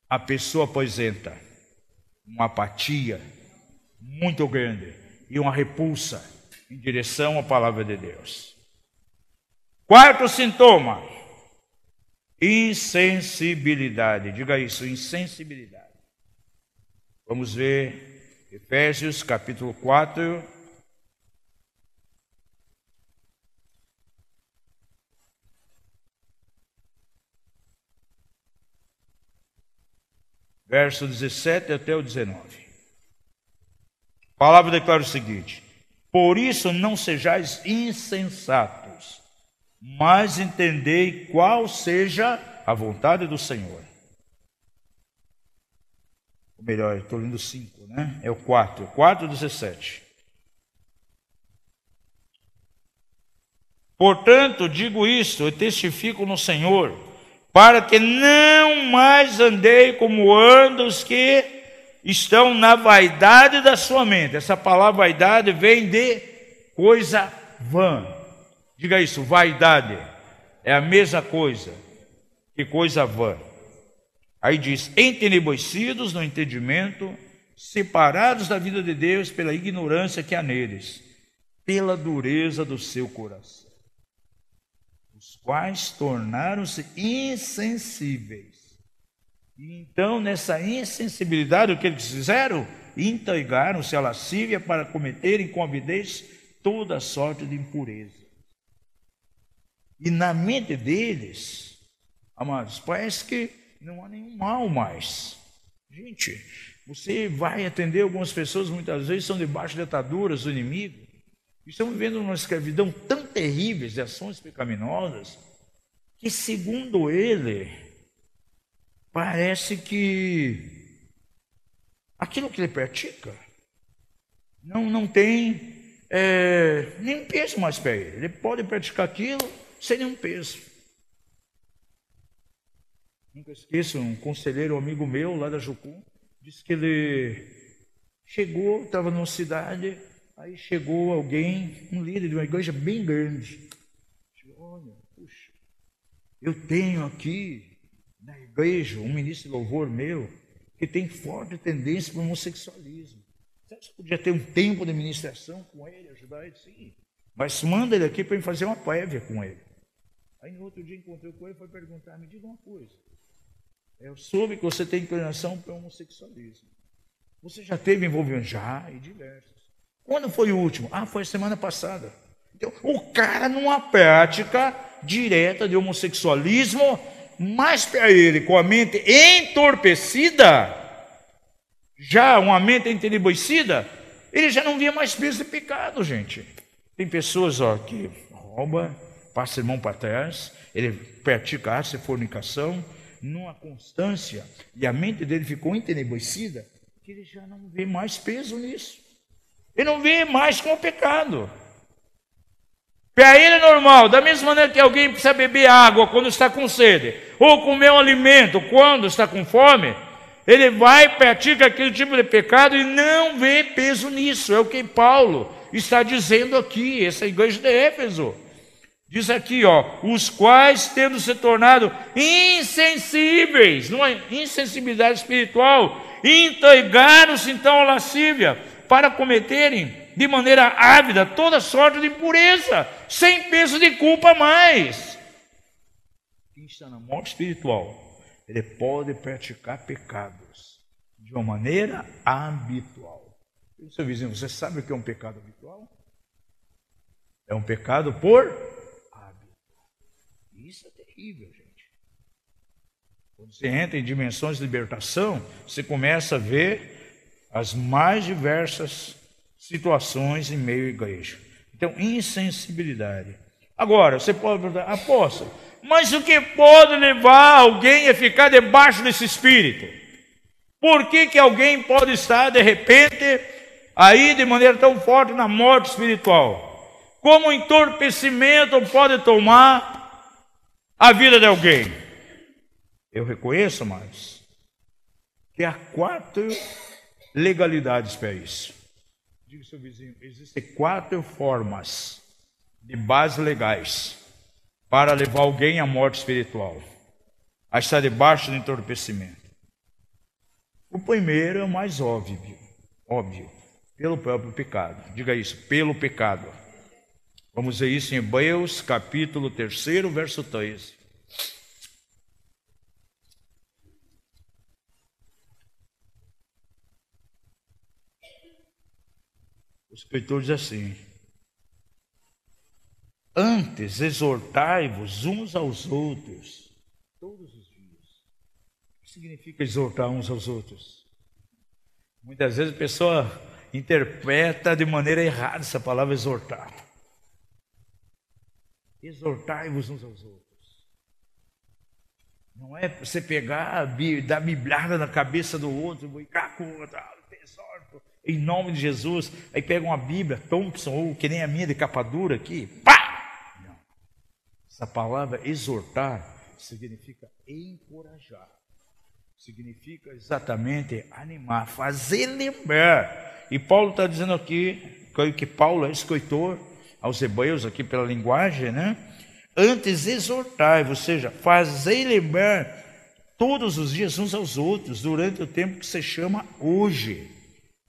a pessoa apresenta uma apatia muito grande e uma repulsa em direção à palavra de Deus. Quarto sintoma: insensibilidade. Diga isso, insensibilidade. Vamos ver Efésios capítulo 4, verso 17 até o 19. A palavra declara o seguinte: Por isso não sejais insensatos, mas entendei qual seja a vontade do Senhor. Ou melhor, estou lendo 5, né? É o 4, 4, 17. Portanto, digo isto e testifico no Senhor para que não mais andei como andam os que estão na vaidade da sua mente. Essa palavra vaidade vem de coisa vã. Diga isso, vaidade. É a mesma coisa que coisa vã. Aí diz: entenebrecidos no entendimento, separados da vida de Deus pela ignorância que há neles, pela dureza do seu coração os quais tornaram-se insensíveis. E então, nessa insensibilidade, o que eles fizeram? Entregaram-se à lascívia para cometerem com avidez toda sorte de impureza. E na mente deles, amados, parece que não há nenhum mal mais. Gente, você vai atender algumas pessoas, muitas vezes são debaixo de ataduras do inimigo, Estamos vivendo uma escravidão tão terrível de ações pecaminosas que, segundo ele, parece que aquilo que ele pratica não, não tem é, nenhum peso mais para ele. Ele pode praticar aquilo sem nenhum peso. Nunca esqueço, um conselheiro um amigo meu lá da Jucu disse que ele chegou, estava numa cidade, Aí chegou alguém, um líder de uma igreja bem grande. Olha, puxa, eu tenho aqui na igreja um ministro de louvor meu que tem forte tendência para o homossexualismo. Você podia ter um tempo de ministração com ele, ajudar ele? Sim. Mas manda ele aqui para eu fazer uma prévia com ele. Aí no outro dia encontrei com ele e foi perguntar, me diga uma coisa. Eu soube que você tem inclinação para o homossexualismo. Você já teve envolvimento? Já, e diversos. Quando foi o último? Ah, foi semana passada. Então, o cara numa prática direta de homossexualismo, mas para ele, com a mente entorpecida, já uma mente entenebrecida, ele já não via mais peso de pecado, gente. Tem pessoas ó, que rouba, passa a mão para trás, ele pratica e fornicação, numa constância, e a mente dele ficou entenebrecida, que ele já não vê mais peso nisso. Ele não vê mais como pecado. Para ele é normal, da mesma maneira que alguém precisa beber água quando está com sede, ou comer um alimento quando está com fome, ele vai, pratica aquele tipo de pecado e não vê peso nisso. É o que Paulo está dizendo aqui, essa igreja de Éfeso. Diz aqui, ó, os quais, tendo se tornado insensíveis, não é insensibilidade espiritual, entregaram-se então à lascívia para cometerem de maneira ávida toda sorte de impureza, sem peso de culpa mais. Quem está na morte espiritual, ele pode praticar pecados de uma maneira habitual. E seu vizinho, você sabe o que é um pecado habitual? É um pecado por gente. Quando você entra em dimensões de libertação, você começa a ver as mais diversas situações em meio à igreja. Então, insensibilidade. Agora, você pode perguntar, apóstolo, mas o que pode levar alguém a ficar debaixo desse espírito? Por que, que alguém pode estar, de repente, aí de maneira tão forte na morte espiritual? Como entorpecimento pode tomar a vida de alguém. Eu reconheço, mas que há quatro legalidades para isso. Diga seu vizinho, existem quatro formas de bases legais para levar alguém à morte espiritual, a estar debaixo do entorpecimento. O primeiro é o mais óbvio, óbvio, pelo próprio pecado. Diga isso, pelo pecado. Vamos ver isso em Hebreus, capítulo 3, verso 13. O escritor diz assim: Antes exortai-vos uns aos outros todos os dias. O que significa exortar uns aos outros? Muitas vezes a pessoa interpreta de maneira errada essa palavra exortar. Exortai-vos uns aos outros. Não é você pegar, dar biblada na cabeça do outro, exorto, em nome de Jesus. Aí pega uma Bíblia, Thompson, ou que nem a minha de capa dura aqui, pá! Não. Essa palavra exortar significa encorajar. Significa exatamente animar, fazer lembrar. E Paulo está dizendo aqui, que Paulo é escritor, aos hebreus aqui pela linguagem, né? Antes exortai, ou seja, fazei lembrar todos os dias uns aos outros, durante o tempo que se chama hoje,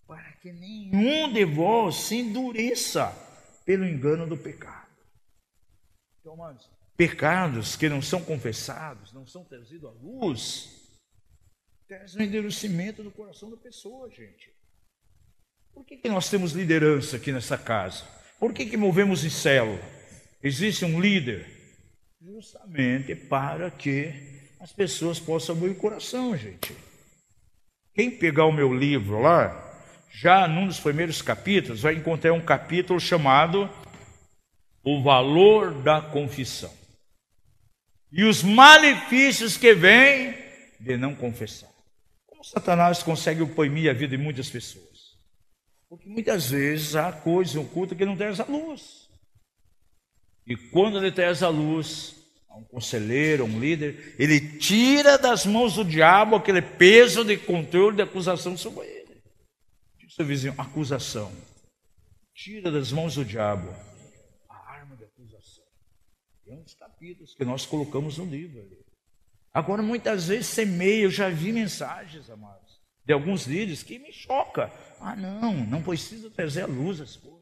para que nenhum de vós se endureça pelo engano do pecado. Então, mas, pecados que não são confessados, não são trazidos à luz, trazem um endurecimento do coração da pessoa, gente. Por que, que nós temos liderança aqui nessa casa? Por que, que movemos em célula? Existe um líder? Justamente para que as pessoas possam abrir o coração, gente. Quem pegar o meu livro lá, já num dos primeiros capítulos, vai encontrar um capítulo chamado O Valor da Confissão. E os malefícios que vêm de não confessar. Como Satanás consegue oprimir a vida de muitas pessoas? Porque muitas vezes há coisas ocultas que não traz a luz. E quando ele traz a luz, um conselheiro, um líder, ele tira das mãos do diabo aquele peso de controle de acusação sobre ele. Diz seu vizinho, acusação. Tira das mãos do diabo a arma de acusação. É um dos capítulos que nós colocamos no livro ali. Agora, muitas vezes semeia, eu já vi mensagens, amados, de alguns líderes que me choca. Ah, não, não precisa trazer à luz as coisas.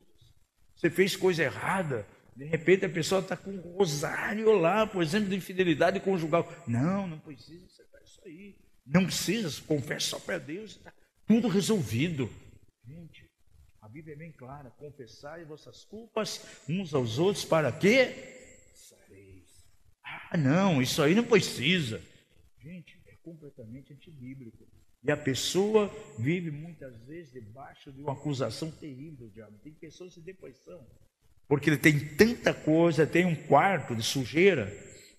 Você fez coisa errada. De repente a pessoa está com um rosário lá, por exemplo, de infidelidade conjugal. Não, não precisa acertar isso aí. Não precisa, confessa só para Deus, está tudo resolvido. Gente, a Bíblia é bem clara: confessai vossas culpas uns aos outros, para quê? Ah, não, isso aí não precisa. Gente, é completamente antibíblico. E a pessoa vive muitas vezes debaixo de uma acusação terrível do diabo. Tem pessoas em depressão, porque ele tem tanta coisa, tem um quarto de sujeira.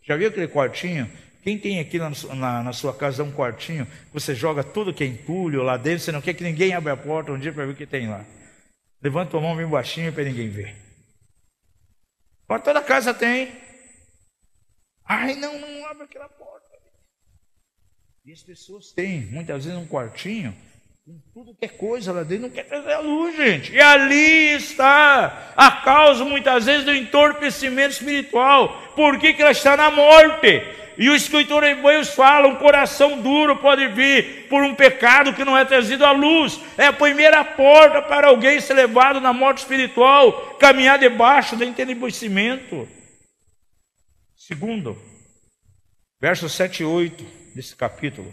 Já viu aquele quartinho? Quem tem aqui na, na, na sua casa um quartinho, você joga tudo que é entulho lá dentro, você não quer que ninguém abra a porta um dia para ver o que tem lá. Levanta a mão bem baixinho para ninguém ver. Porta toda casa tem. Ai, não, não abre aquela porta. E as pessoas têm, muitas vezes, um quartinho com tudo que é coisa lá dentro, não quer trazer a luz, gente. E ali está a causa, muitas vezes, do entorpecimento espiritual. Por que, que ela está na morte? E o escritor Hebreus fala: um coração duro pode vir por um pecado que não é trazido à luz. É a primeira porta para alguém ser levado na morte espiritual, caminhar debaixo do entenebrecimento. Segundo, versos 7 e 8 desse capítulo.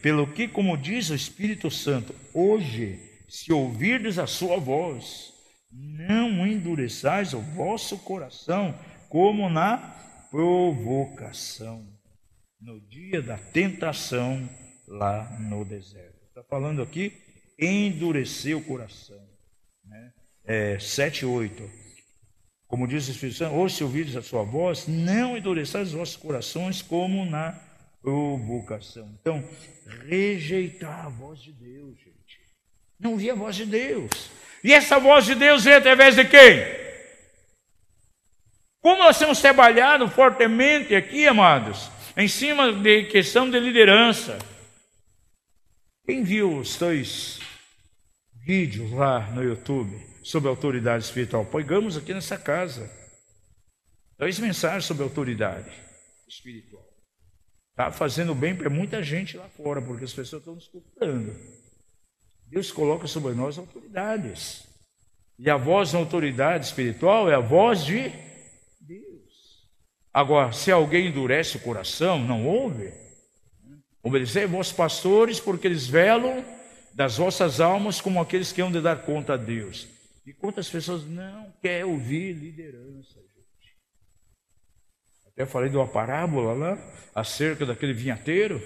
Pelo que, como diz o Espírito Santo, hoje, se ouvirdes a sua voz, não endureçais o vosso coração, como na provocação, no dia da tentação lá no deserto. Está falando aqui, endurecer o coração. Né? É, 7, 8. Como diz o Espírito Santo, ou se ouvides a sua voz, não endureçais os vossos corações como na provocação. Então, rejeitar a voz de Deus, gente. Não ouvir a voz de Deus. E essa voz de Deus vem através de quem? Como nós temos trabalhado fortemente aqui, amados, em cima de questão de liderança. Quem viu os dois vídeos lá no YouTube sobre autoridade espiritual? Pegamos aqui nessa casa. Dois mensagens sobre autoridade espiritual. Está fazendo bem para muita gente lá fora, porque as pessoas estão escutando. Deus coloca sobre nós autoridades. E a voz da autoridade espiritual é a voz de Agora, se alguém endurece o coração, não ouve. Obedecei vossos pastores, porque eles velam das vossas almas como aqueles que hão de dar conta a Deus. E quantas pessoas não querem ouvir liderança, gente? Até falei de uma parábola lá, acerca daquele vinhateiro.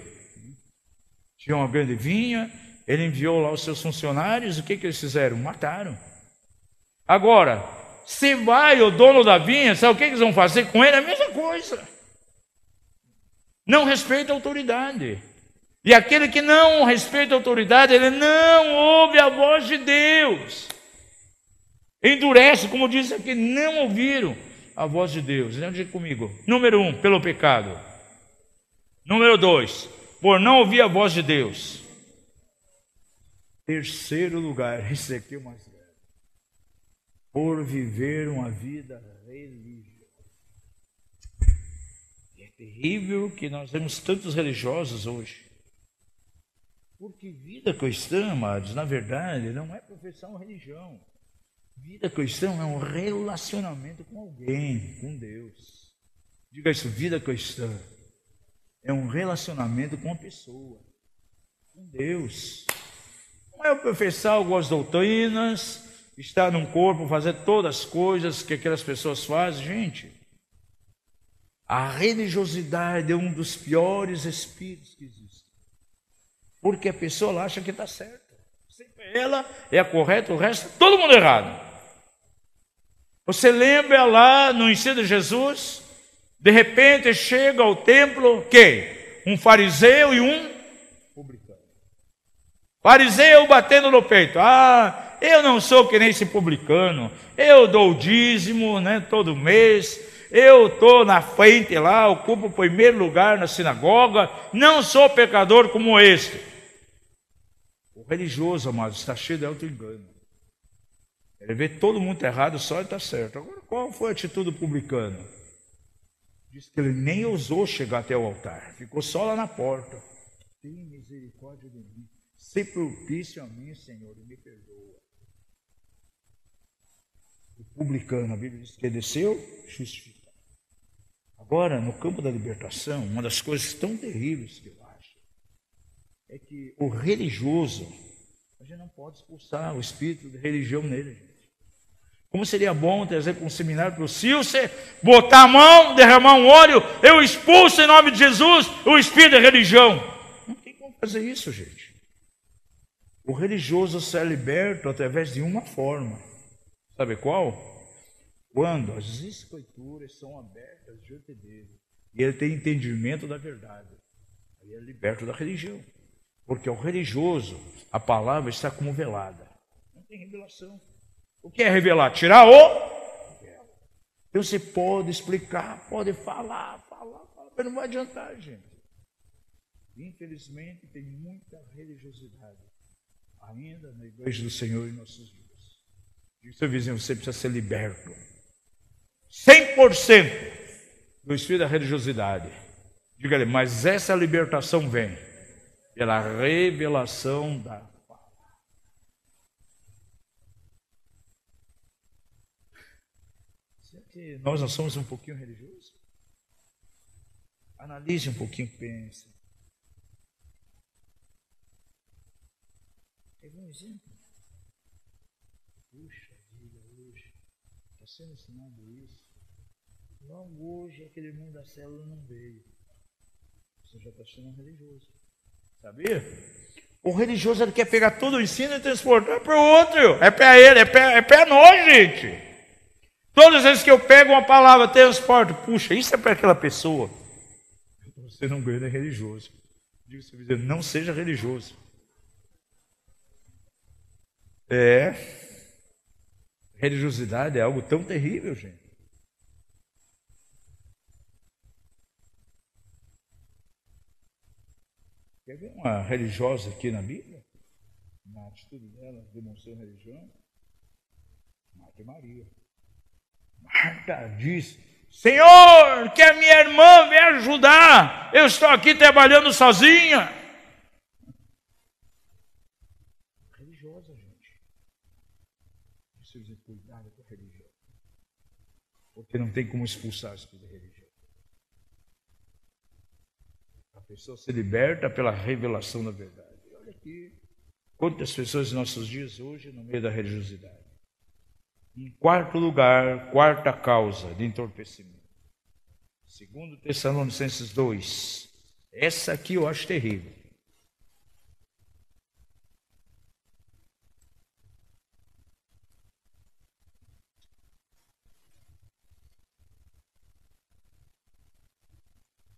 Tinha uma grande vinha, ele enviou lá os seus funcionários, o que, que eles fizeram? Mataram. Agora, se vai o dono da vinha, sabe o que eles vão fazer com ele? A mesma coisa. Não respeita a autoridade. E aquele que não respeita a autoridade, ele não ouve a voz de Deus. Endurece, como diz aqui, não ouviram a voz de Deus. Não diga comigo. Número um, pelo pecado. Número dois, por não ouvir a voz de Deus. Terceiro lugar, *laughs* esse aqui é o mais por viver uma vida religiosa. É terrível que nós temos tantos religiosos hoje. Porque vida cristã, amados, na verdade, não é professar uma religião. Vida cristã é um relacionamento com alguém, com Deus. Diga isso, vida cristã é um relacionamento com uma pessoa, com Deus. Não é professar algumas doutrinas, estar num corpo, fazer todas as coisas que aquelas pessoas fazem. Gente, a religiosidade é um dos piores espíritos que existem. Porque a pessoa acha que está certa. Sempre ela é a correta, o resto, todo mundo errado. Você lembra lá no ensino de Jesus? De repente chega ao templo quem? Um fariseu e um publicano. Fariseu batendo no peito. Ah, eu não sou que nem esse publicano. Eu dou o dízimo, né, todo mês. Eu estou na frente lá, ocupo o primeiro lugar na sinagoga. Não sou pecador como este. O religioso, amado, está cheio de auto-engano. Ele vê todo mundo errado, só ele está certo. Agora, qual foi a atitude do publicano? Diz que ele nem ousou chegar até o altar, ficou só lá na porta. Tem misericórdia de mim. Se propício a mim, Senhor, e me perdoa publicano, a Bíblia diz que desceu justificado. Agora, no campo da libertação, uma das coisas tão terríveis que eu acho é que o religioso, a gente não pode expulsar o espírito de religião nele, gente. Como seria bom trazer para um seminário para o Silce, botar a mão, derramar um óleo, eu expulso em nome de Jesus o espírito de religião. Não tem como fazer isso, gente. O religioso se é liberto através de uma forma Sabe qual? Quando as escrituras são abertas diante dele e ele tem entendimento da verdade. Aí é liberto da religião. Porque ao religioso, a palavra está como velada. Não tem revelação. O que é revelar? Tirar o então você pode explicar, pode falar, falar, falar, mas não vai adiantar, gente. Infelizmente, tem muita religiosidade ainda na igreja do Senhor em nossos dias. Diz seu vizinho, você precisa ser liberto. 100% do espírito da religiosidade. Diga-lhe, mas essa libertação vem pela revelação da palavra. Será nós não somos um pouquinho religiosos? Analise um pouquinho, pense. Teve um exemplo. Puxa vida, hoje está sendo ensinado isso. Logo hoje aquele irmão da célula não veio. Você já está sendo religioso. Sabia? O religioso ele quer pegar todo o ensino e transportar para o outro. É para ele, é para é nós, gente. Todas as vezes que eu pego uma palavra, transporto, puxa, isso é para aquela pessoa. Você não ganha é religioso. Diga seu não seja religioso. É. Religiosidade é algo tão terrível, gente. Quer ver uma religiosa aqui na Bíblia? Na atitude dela, demonstrando religião? Marta e Maria. Marta diz: Senhor, que a minha irmã venha ajudar. Eu estou aqui trabalhando sozinha. Religiosa, gente. Precisa cuidado com a religião. Porque não tem como expulsar esse espírito de religião pessoa se liberta pela revelação da verdade. Olha aqui, quantas pessoas em nossos dias hoje no meio da religiosidade. Em quarto lugar, quarta causa de entorpecimento. Segundo Tessalonicenses 2. Essa aqui eu acho terrível.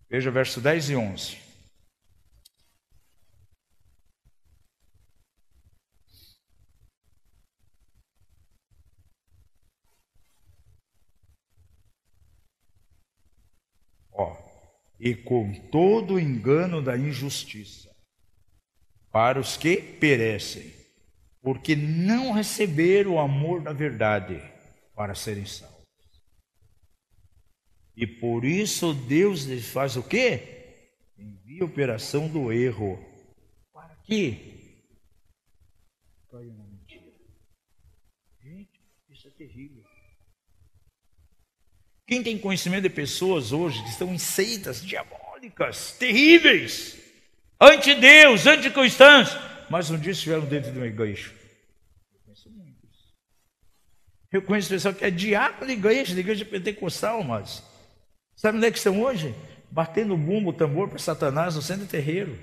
Veja verso 10 e 11. Ó, e com todo o engano da injustiça, para os que perecem, porque não receberam o amor da verdade para serem salvos. E por isso Deus lhes faz o quê? Envia a operação do erro. Para quê? Caiu na mentira. Gente, isso é terrível. Quem tem conhecimento de pessoas hoje que estão em seitas diabólicas, terríveis, anti-Deus, anticristãs, mas um dia estiveram dentro de uma igreja. Eu conheço muitos. Eu conheço pessoal que é diácono de igreja, de igreja pentecostal, mas Sabe onde é que estão hoje? Batendo bumbo, tambor para Satanás no centro terreiro.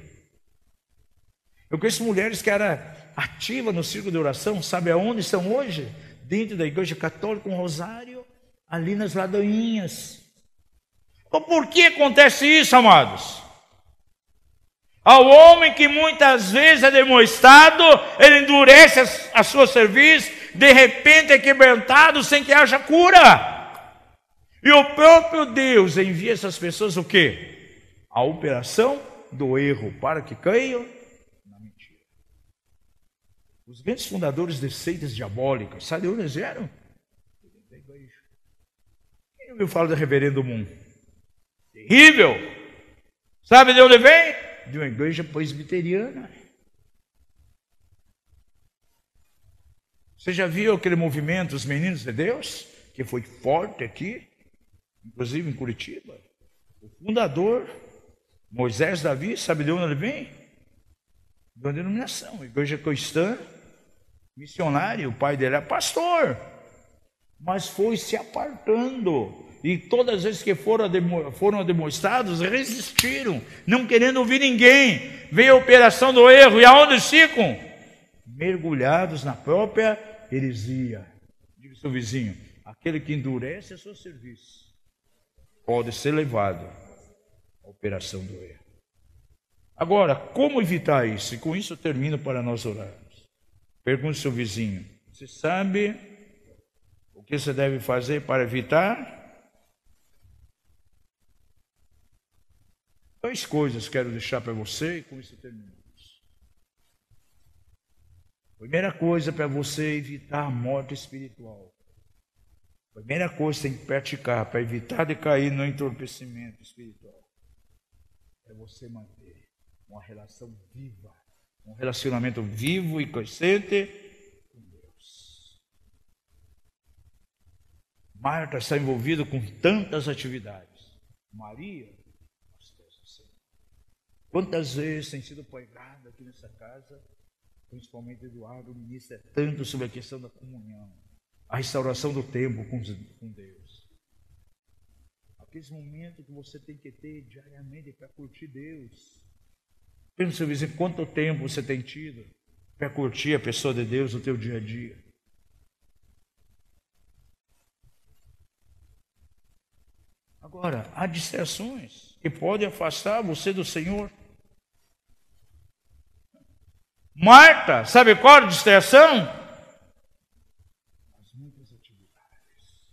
Eu conheço mulheres que eram ativas no círculo de oração, sabe aonde estão hoje? Dentro da igreja católica, um rosário, ali nas ladainhas. Então, por que acontece isso, amados? Ao homem que muitas vezes é demonstrado, ele endurece a, sua serviço, de repente é quebrantado sem que haja cura. E o próprio Deus envia essas pessoas o quê? A operação do erro para que caiam na mentira. Os grandes fundadores de seitas diabólicas, sabe de onde eles vieram? Ouviu falar do reverendo Moon? Terrível! Sabe de onde vem? De uma igreja presbiteriana. Você já viu aquele movimento, os meninos de Deus, que foi forte aqui? inclusive em Curitiba. O fundador, Moisés Davi, sabe de onde ele vem? De uma denominação, igreja cristã, missionário, o pai dele é pastor, mas foi se apartando. E todas as vezes que foram, foram demonstrados, resistiram, não querendo ouvir ninguém. Veio a operação do erro, e aonde ficam? Mergulhados na própria heresia. Diga seu vizinho, aquele que endurece é seu serviço pode ser levado à operação do erro. Agora, como evitar isso? E com isso eu termino para nós orarmos. Pergunte ao seu vizinho: você sabe o que você deve fazer para evitar? Três coisas quero deixar para você e com isso terminamos. Primeira coisa para você evitar a morte espiritual. Primeira coisa que tem que praticar para evitar de cair no entorpecimento espiritual é você manter uma relação viva, um relacionamento vivo e crescente com Deus. Marta está envolvida com tantas atividades. Maria, quantas vezes tem sido pregada aqui nessa casa, principalmente Eduardo, ministra tanto sobre a questão da comunhão, a restauração do tempo com Deus. Aqueles momentos que você tem que ter diariamente para curtir Deus. Pensa seu vizinho, quanto tempo você tem tido para curtir a pessoa de Deus no teu dia a dia? Agora, há distrações que podem afastar você do Senhor. Marta, sabe qual a distração? As muitas atividades.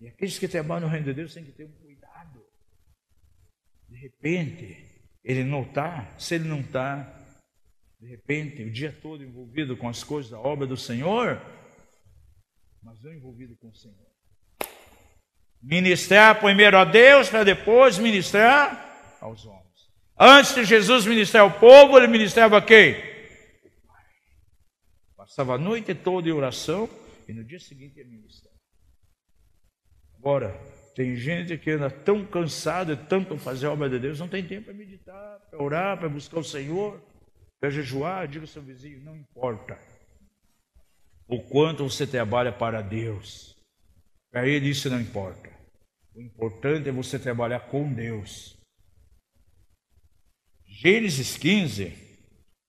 E aqueles que trabalham no reino de Deus têm que ter um cuidado. De repente, ele não está, se ele não está, de repente, o dia todo envolvido com as coisas da obra do Senhor, mas não envolvido com o Senhor. Ministrar primeiro a Deus, para depois ministrar aos homens. Antes de Jesus ministrar ao povo, ele ministrava quem? Passava a noite toda em oração e no dia seguinte ia ministrar. Agora, tem gente que anda tão cansada tanto fazer a obra de Deus, não tem tempo para meditar, para orar, para buscar o Senhor, para jejuar. Diga ao seu vizinho: não importa o quanto você trabalha para Deus, para Ele isso não importa. O importante é você trabalhar com Deus. Gênesis 15,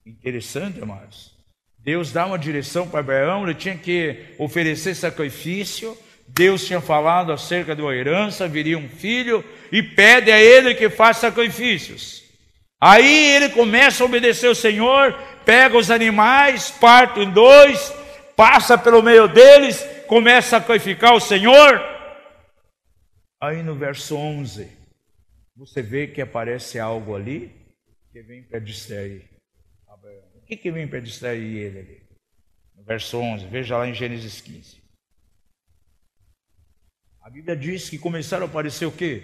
interessante, amados. Deus dá uma direção para Abraão, ele tinha que oferecer sacrifício Deus tinha falado acerca de uma herança, viria um filho e pede a ele que faça sacrifícios. Aí ele começa a obedecer o Senhor, pega os animais, parte em dois, passa pelo meio deles, começa a sacrificar o Senhor. Aí no verso 11, você vê que aparece algo ali que vem para distrair Abraão. O que, que vem para distrair ele ali? No verso 11, veja lá em Gênesis 15. A Bíblia diz que começaram a aparecer o quê?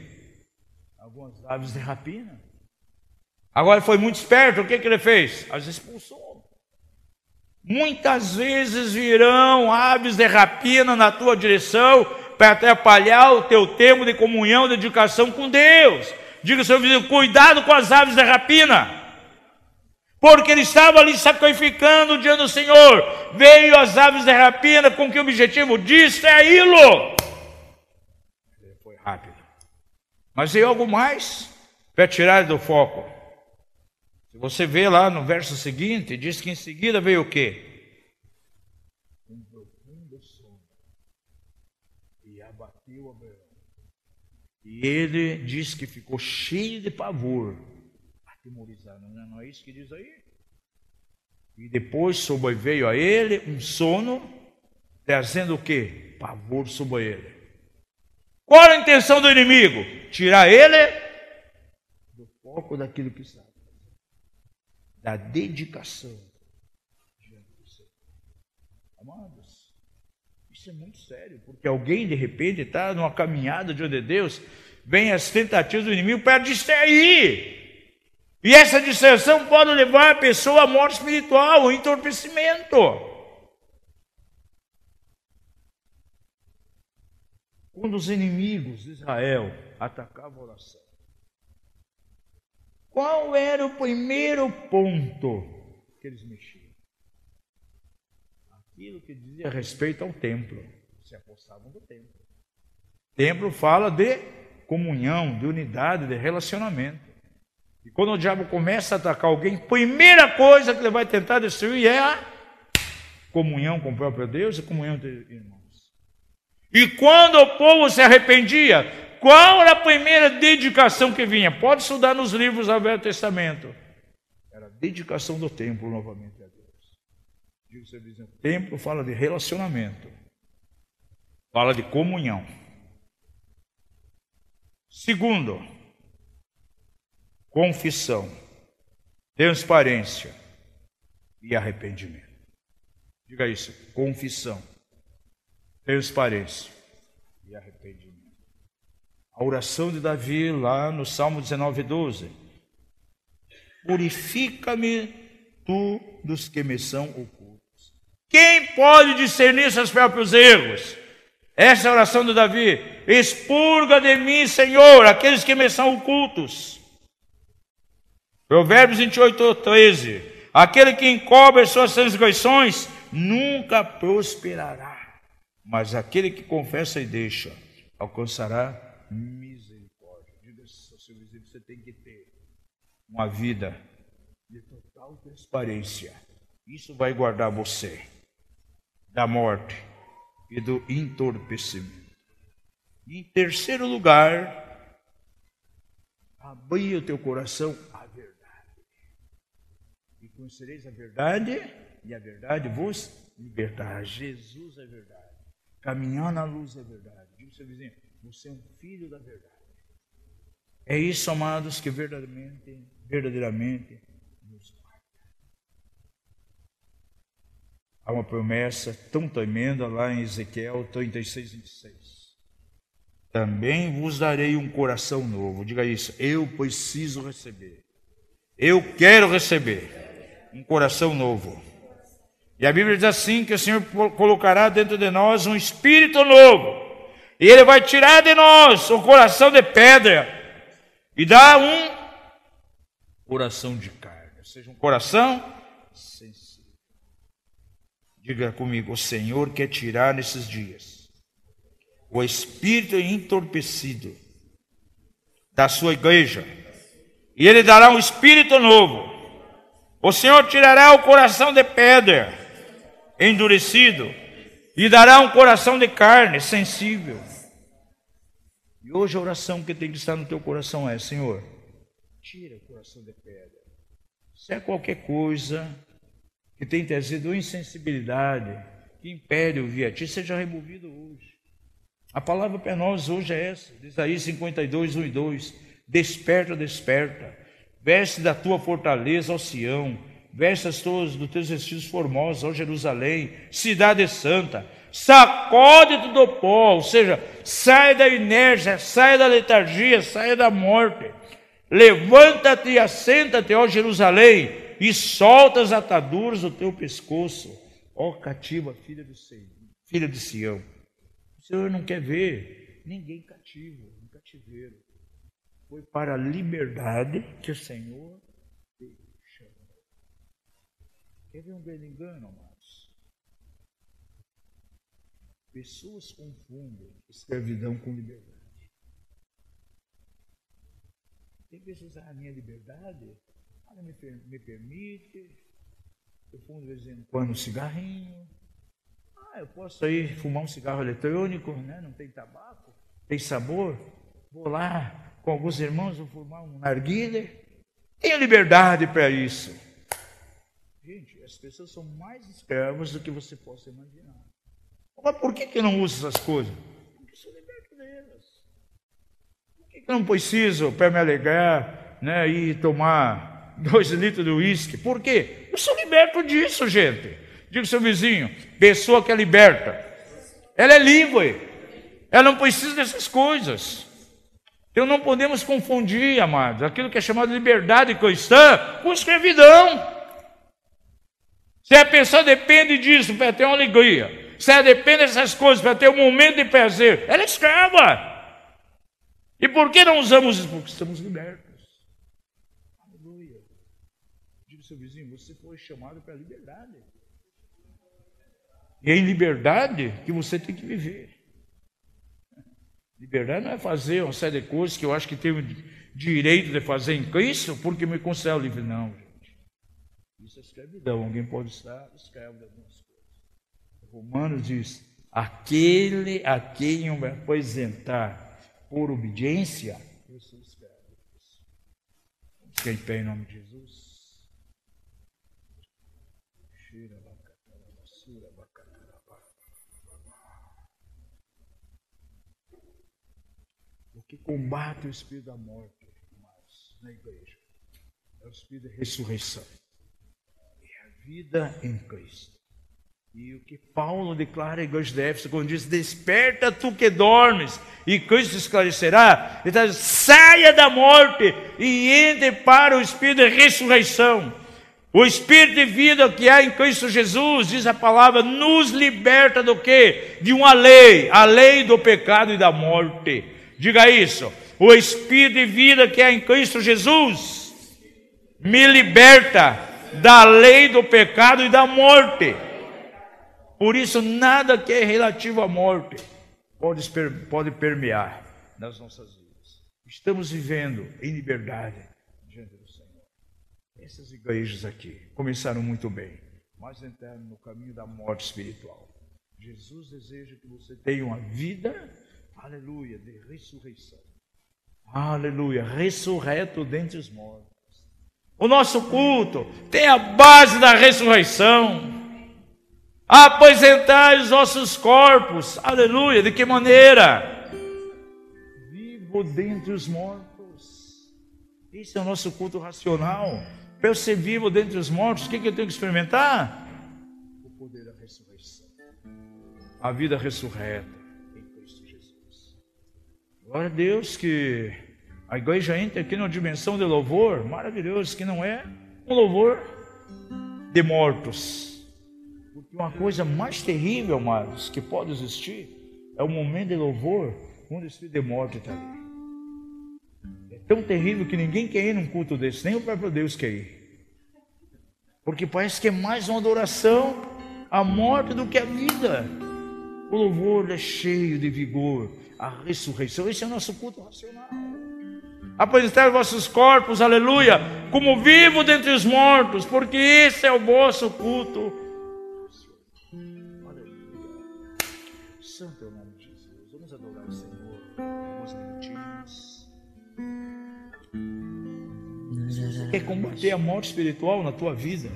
Algumas aves de rapina. Agora foi muito esperto, o que, que ele fez? As expulsou. Muitas vezes virão aves de rapina na tua direção para atrapalhar o teu tempo de comunhão, de dedicação com Deus. Diga ao seu vizinho, cuidado com as aves de rapina. Porque ele estava ali sacrificando diante do Senhor. Veio as aves de rapina com que objetivo? Distraí-lo rápido. Mas veio algo mais para tirar do foco. Você vê lá no verso seguinte, diz que em seguida veio o quê? Um profundo sono. E abateu Abraão. Ele diz que ficou cheio de pavor, atemorizado. Não é, é isso que diz aí? E depois sobreveio a ele um sono, trazendo o quê? Pavor sobre ele. Qual a intenção do inimigo? Tirar ele do foco daquilo que sabe, da dedicação. Amados, isso é muito sério, porque alguém de repente está numa caminhada diante de Deus, vem as tentativas do inimigo para distrair. E essa distração pode levar a pessoa à morte espiritual, ao entorpecimento. quando os inimigos de Israel atacavam a oração. Qual era o primeiro ponto que eles mexiam? Aquilo que dizia respeito ao templo. Se apostavam do templo. Templo fala de comunhão, de unidade, de relacionamento. E quando o diabo começa a atacar alguém, primeira coisa que ele vai tentar destruir é a comunhão com o próprio Deus e comunhão com o irmão. E quando o povo se arrependia, qual era a primeira dedicação que vinha? Pode estudar nos livros do Velho Testamento. Era a dedicação do templo novamente a Deus. Vizinho, templo fala de relacionamento, fala de comunhão. Segundo, confissão, transparência e arrependimento. Diga isso: confissão, transparência e arrependimento. A oração de Davi, lá no Salmo 19, 12: Purifica-me tu dos que me são ocultos. Quem pode discernir seus próprios erros? Essa é a oração de Davi: Expurga de mim, Senhor, aqueles que me são ocultos. Provérbios 28, 13. Aquele que encobre as suas transgressões nunca prosperará, mas aquele que confessa e deixa alcançará misericórdia. Diga ao seu vizinho: você tem que ter uma vida de total transparência. Isso vai guardar você da morte e do entorpecimento. Em terceiro lugar, abrir o teu coração Conhecereis a verdade e a verdade vos libertará. Jesus é verdade. Caminhar na luz é verdade. Diga seu vizinho, você é um filho da verdade. É isso, amados, que verdadeiramente, verdadeiramente nos guarda. Há uma promessa tão tremenda lá em Ezequiel 36, 26. Também vos darei um coração novo. Diga isso. Eu preciso receber. Eu quero receber um coração novo. E a Bíblia diz assim: que o Senhor colocará dentro de nós um espírito novo, e Ele vai tirar de nós o coração de pedra e dar um coração de carne, ou seja, um coração sensível. Diga comigo: o Senhor quer tirar nesses dias o espírito entorpecido da sua igreja, e Ele dará um espírito novo o Senhor tirará o coração de pedra, endurecido, e dará um coração de carne, sensível. E hoje a oração que tem que estar no teu coração é: Senhor, tira o coração de pedra. Se é qualquer coisa que tem trazido insensibilidade, que impede o via ti, seja removido hoje. A palavra para nós hoje é essa, Isaías 52, 1 e 2. Desperta, desperta Veste da tua fortaleza, ó Sião, veste as tuas, dos teus vestidos formosos, ó Jerusalém, cidade santa, sacode-te do pó, ou seja, sai da inércia, sai da letargia, sai da morte, levanta-te e assenta-te, ó Jerusalém, e solta as ataduras do teu pescoço, ó cativa, filha do Senhor, filha de Sião. O Senhor não quer ver ninguém cativo, no cativeiro. Foi para a liberdade que o Senhor chamou. Quer ver um grande engano, amados? Pessoas confundem escravidão com liberdade. Tem pessoas, ah, minha liberdade, ela me, me permite, eu fumo de vez em quando um cigarrinho, ah, eu posso ir fumar um cigarro eletrônico, né? não tem tabaco, tem sabor, vou lá, com alguns irmãos, vou formar um narguilha. Tenha liberdade para isso. Gente, as pessoas são mais escravas do que você possa imaginar. Mas por que, que não usa essas coisas? Porque sou liberto delas. Por que, que não preciso, para me alegrar, né, ir tomar dois litros de uísque? Por quê? Eu sou liberto disso, gente. Diga seu vizinho, pessoa que é liberta. Ela é livre. Ela não precisa dessas coisas. Então não podemos confundir, amados, aquilo que é chamado de liberdade cristã com escravidão. Se a pessoa depende disso para ter uma alegria, se ela depende dessas coisas para ter um momento de prazer, ela é escrava. E por que não usamos isso? Porque estamos libertos. Aleluia. Diga ao seu vizinho, você foi chamado para a liberdade. E é em liberdade que você tem que viver. Liberdade não é fazer uma série de coisas que eu acho que tenho direito de fazer em Cristo porque me considero livre. Não, gente. Isso é escravidão. Alguém pode estar escravo de algumas coisas. Romanos diz: aquele a quem eu me apresentar por obediência, eu sou escravo. Quem tem em nome de Jesus. Que combate o espírito da morte mas, na igreja. é o Espírito de ressurreição. É a vida em Cristo. E o que Paulo declara em igreja de Éfeso, quando diz: Desperta tu que dormes, e Cristo esclarecerá. Ele está saia da morte e entre para o Espírito de ressurreição. O Espírito de vida que há em Cristo Jesus, diz a palavra, nos liberta do que? De uma lei, a lei do pecado e da morte. Diga isso. O Espírito de vida que há em Cristo Jesus me liberta da lei do pecado e da morte. Por isso, nada que é relativo à morte pode, pode permear nas nossas vidas. Estamos vivendo em liberdade diante do Senhor. Essas igrejas aqui começaram muito bem, mas entraram no caminho da morte espiritual. Jesus deseja que você tenha uma vida, aleluia, de ressurreição. Aleluia, ressurreto dentre os mortos. O nosso culto tem a base da ressurreição aposentai os vossos corpos. Aleluia. De que maneira? Vivo dentre os mortos. Esse é o nosso culto racional. Para eu ser vivo dentre os mortos, o que, que eu tenho que experimentar? O poder da ressurreição. A vida ressurreta. Glória a Deus que a igreja entra aqui numa dimensão de louvor maravilhoso, que não é um louvor de mortos porque uma coisa mais terrível, amados, que pode existir é o momento de louvor quando o Espírito de morte está ali. É tão terrível que ninguém quer ir num culto desse, nem o próprio Deus quer ir. Porque parece que é mais uma adoração à morte do que à vida. O louvor é cheio de vigor, a ressurreição. Esse é o nosso culto racional. Apresentar vossos corpos, aleluia, como vivo dentre os mortos, porque esse é o vosso culto Santo é o nome de Jesus. Vamos adorar o Senhor alguns minutinhos. Você quer combater a morte espiritual na tua vida?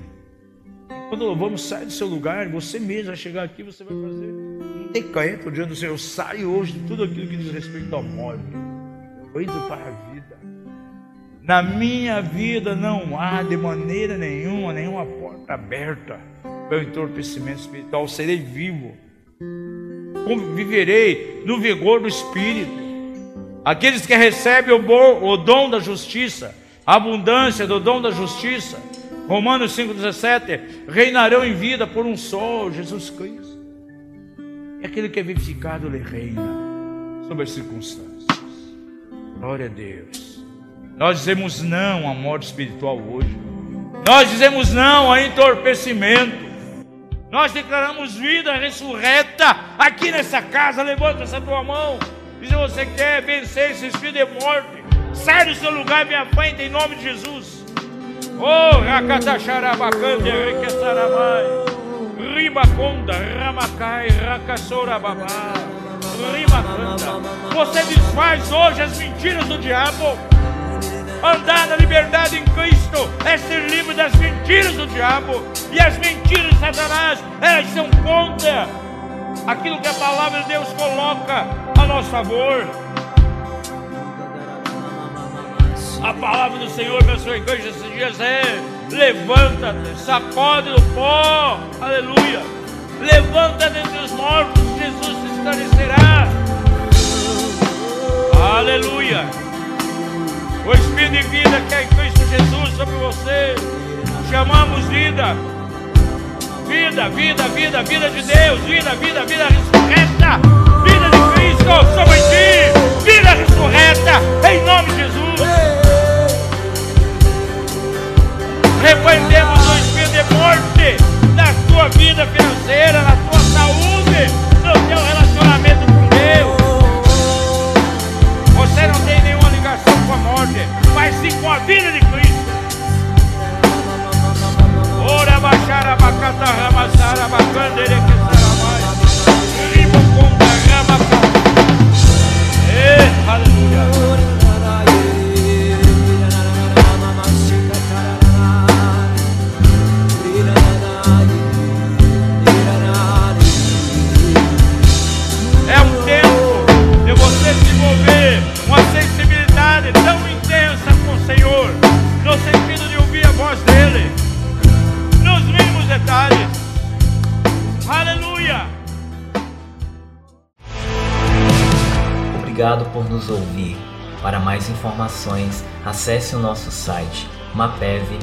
Quando louvamos, sai do seu lugar, você mesmo vai chegar aqui, você vai fazer um decreto diante do Senhor. Eu saio hoje de tudo aquilo que diz respeito à morte. Eu entro para a vida. Na minha vida não há de maneira nenhuma, nenhuma porta aberta para o entorpecimento espiritual. Serei vivo viverei no vigor do Espírito. Aqueles que recebem o, bom, o dom da justiça, a abundância do dom da justiça, Romanos 5,17, reinarão em vida por um só, Jesus Cristo. E aquele que é vivificado, ele reina sobre as circunstâncias. Glória a Deus. Nós dizemos não à morte espiritual hoje. Nós dizemos não a entorpecimento. Nós declaramos vida ressurreta aqui nessa casa. Levanta essa tua mão. E se você quer vencer esse espírito de morte, sai do seu lugar e vem à em nome de Jesus. Oh, Rakatacharabacande, Requesaramai, Ribaconda, Ramacai, Rakassorababá, Rimacanda. Você desfaz hoje as mentiras do diabo. Andar na liberdade em Cristo é ser livre das mentiras do diabo. E as mentiras de Satanás, elas são contra aquilo que a palavra de Deus coloca a nosso favor. A palavra do Senhor para a sua igreja esses dias é: levanta-te, sacode do pó, aleluia. Levanta dentre os mortos, Jesus se esclarecerá. Aleluia o Espírito de vida que é em Cristo Jesus sobre você. Chamamos vida. Vida, vida, vida, vida de Deus, vida, vida, vida ressurreta, vida de Cristo sobre ti, vida ressurreta, em nome de Jesus. Repreendemos o espírito de morte na tua vida financeira, na tua saúde, no teu relacionamento com Deus. Você não tem nenhuma ligação com a morte, mas sim com a vida de Cristo. Ora baixar a bacata ramassar a bacandere que saramai. Rimo com intimidade tão intensa com o Senhor, no sentido de ouvir a voz dele, nos mínimos detalhes. Aleluia! Obrigado por nos ouvir. Para mais informações, acesse o nosso site mapev.com.br.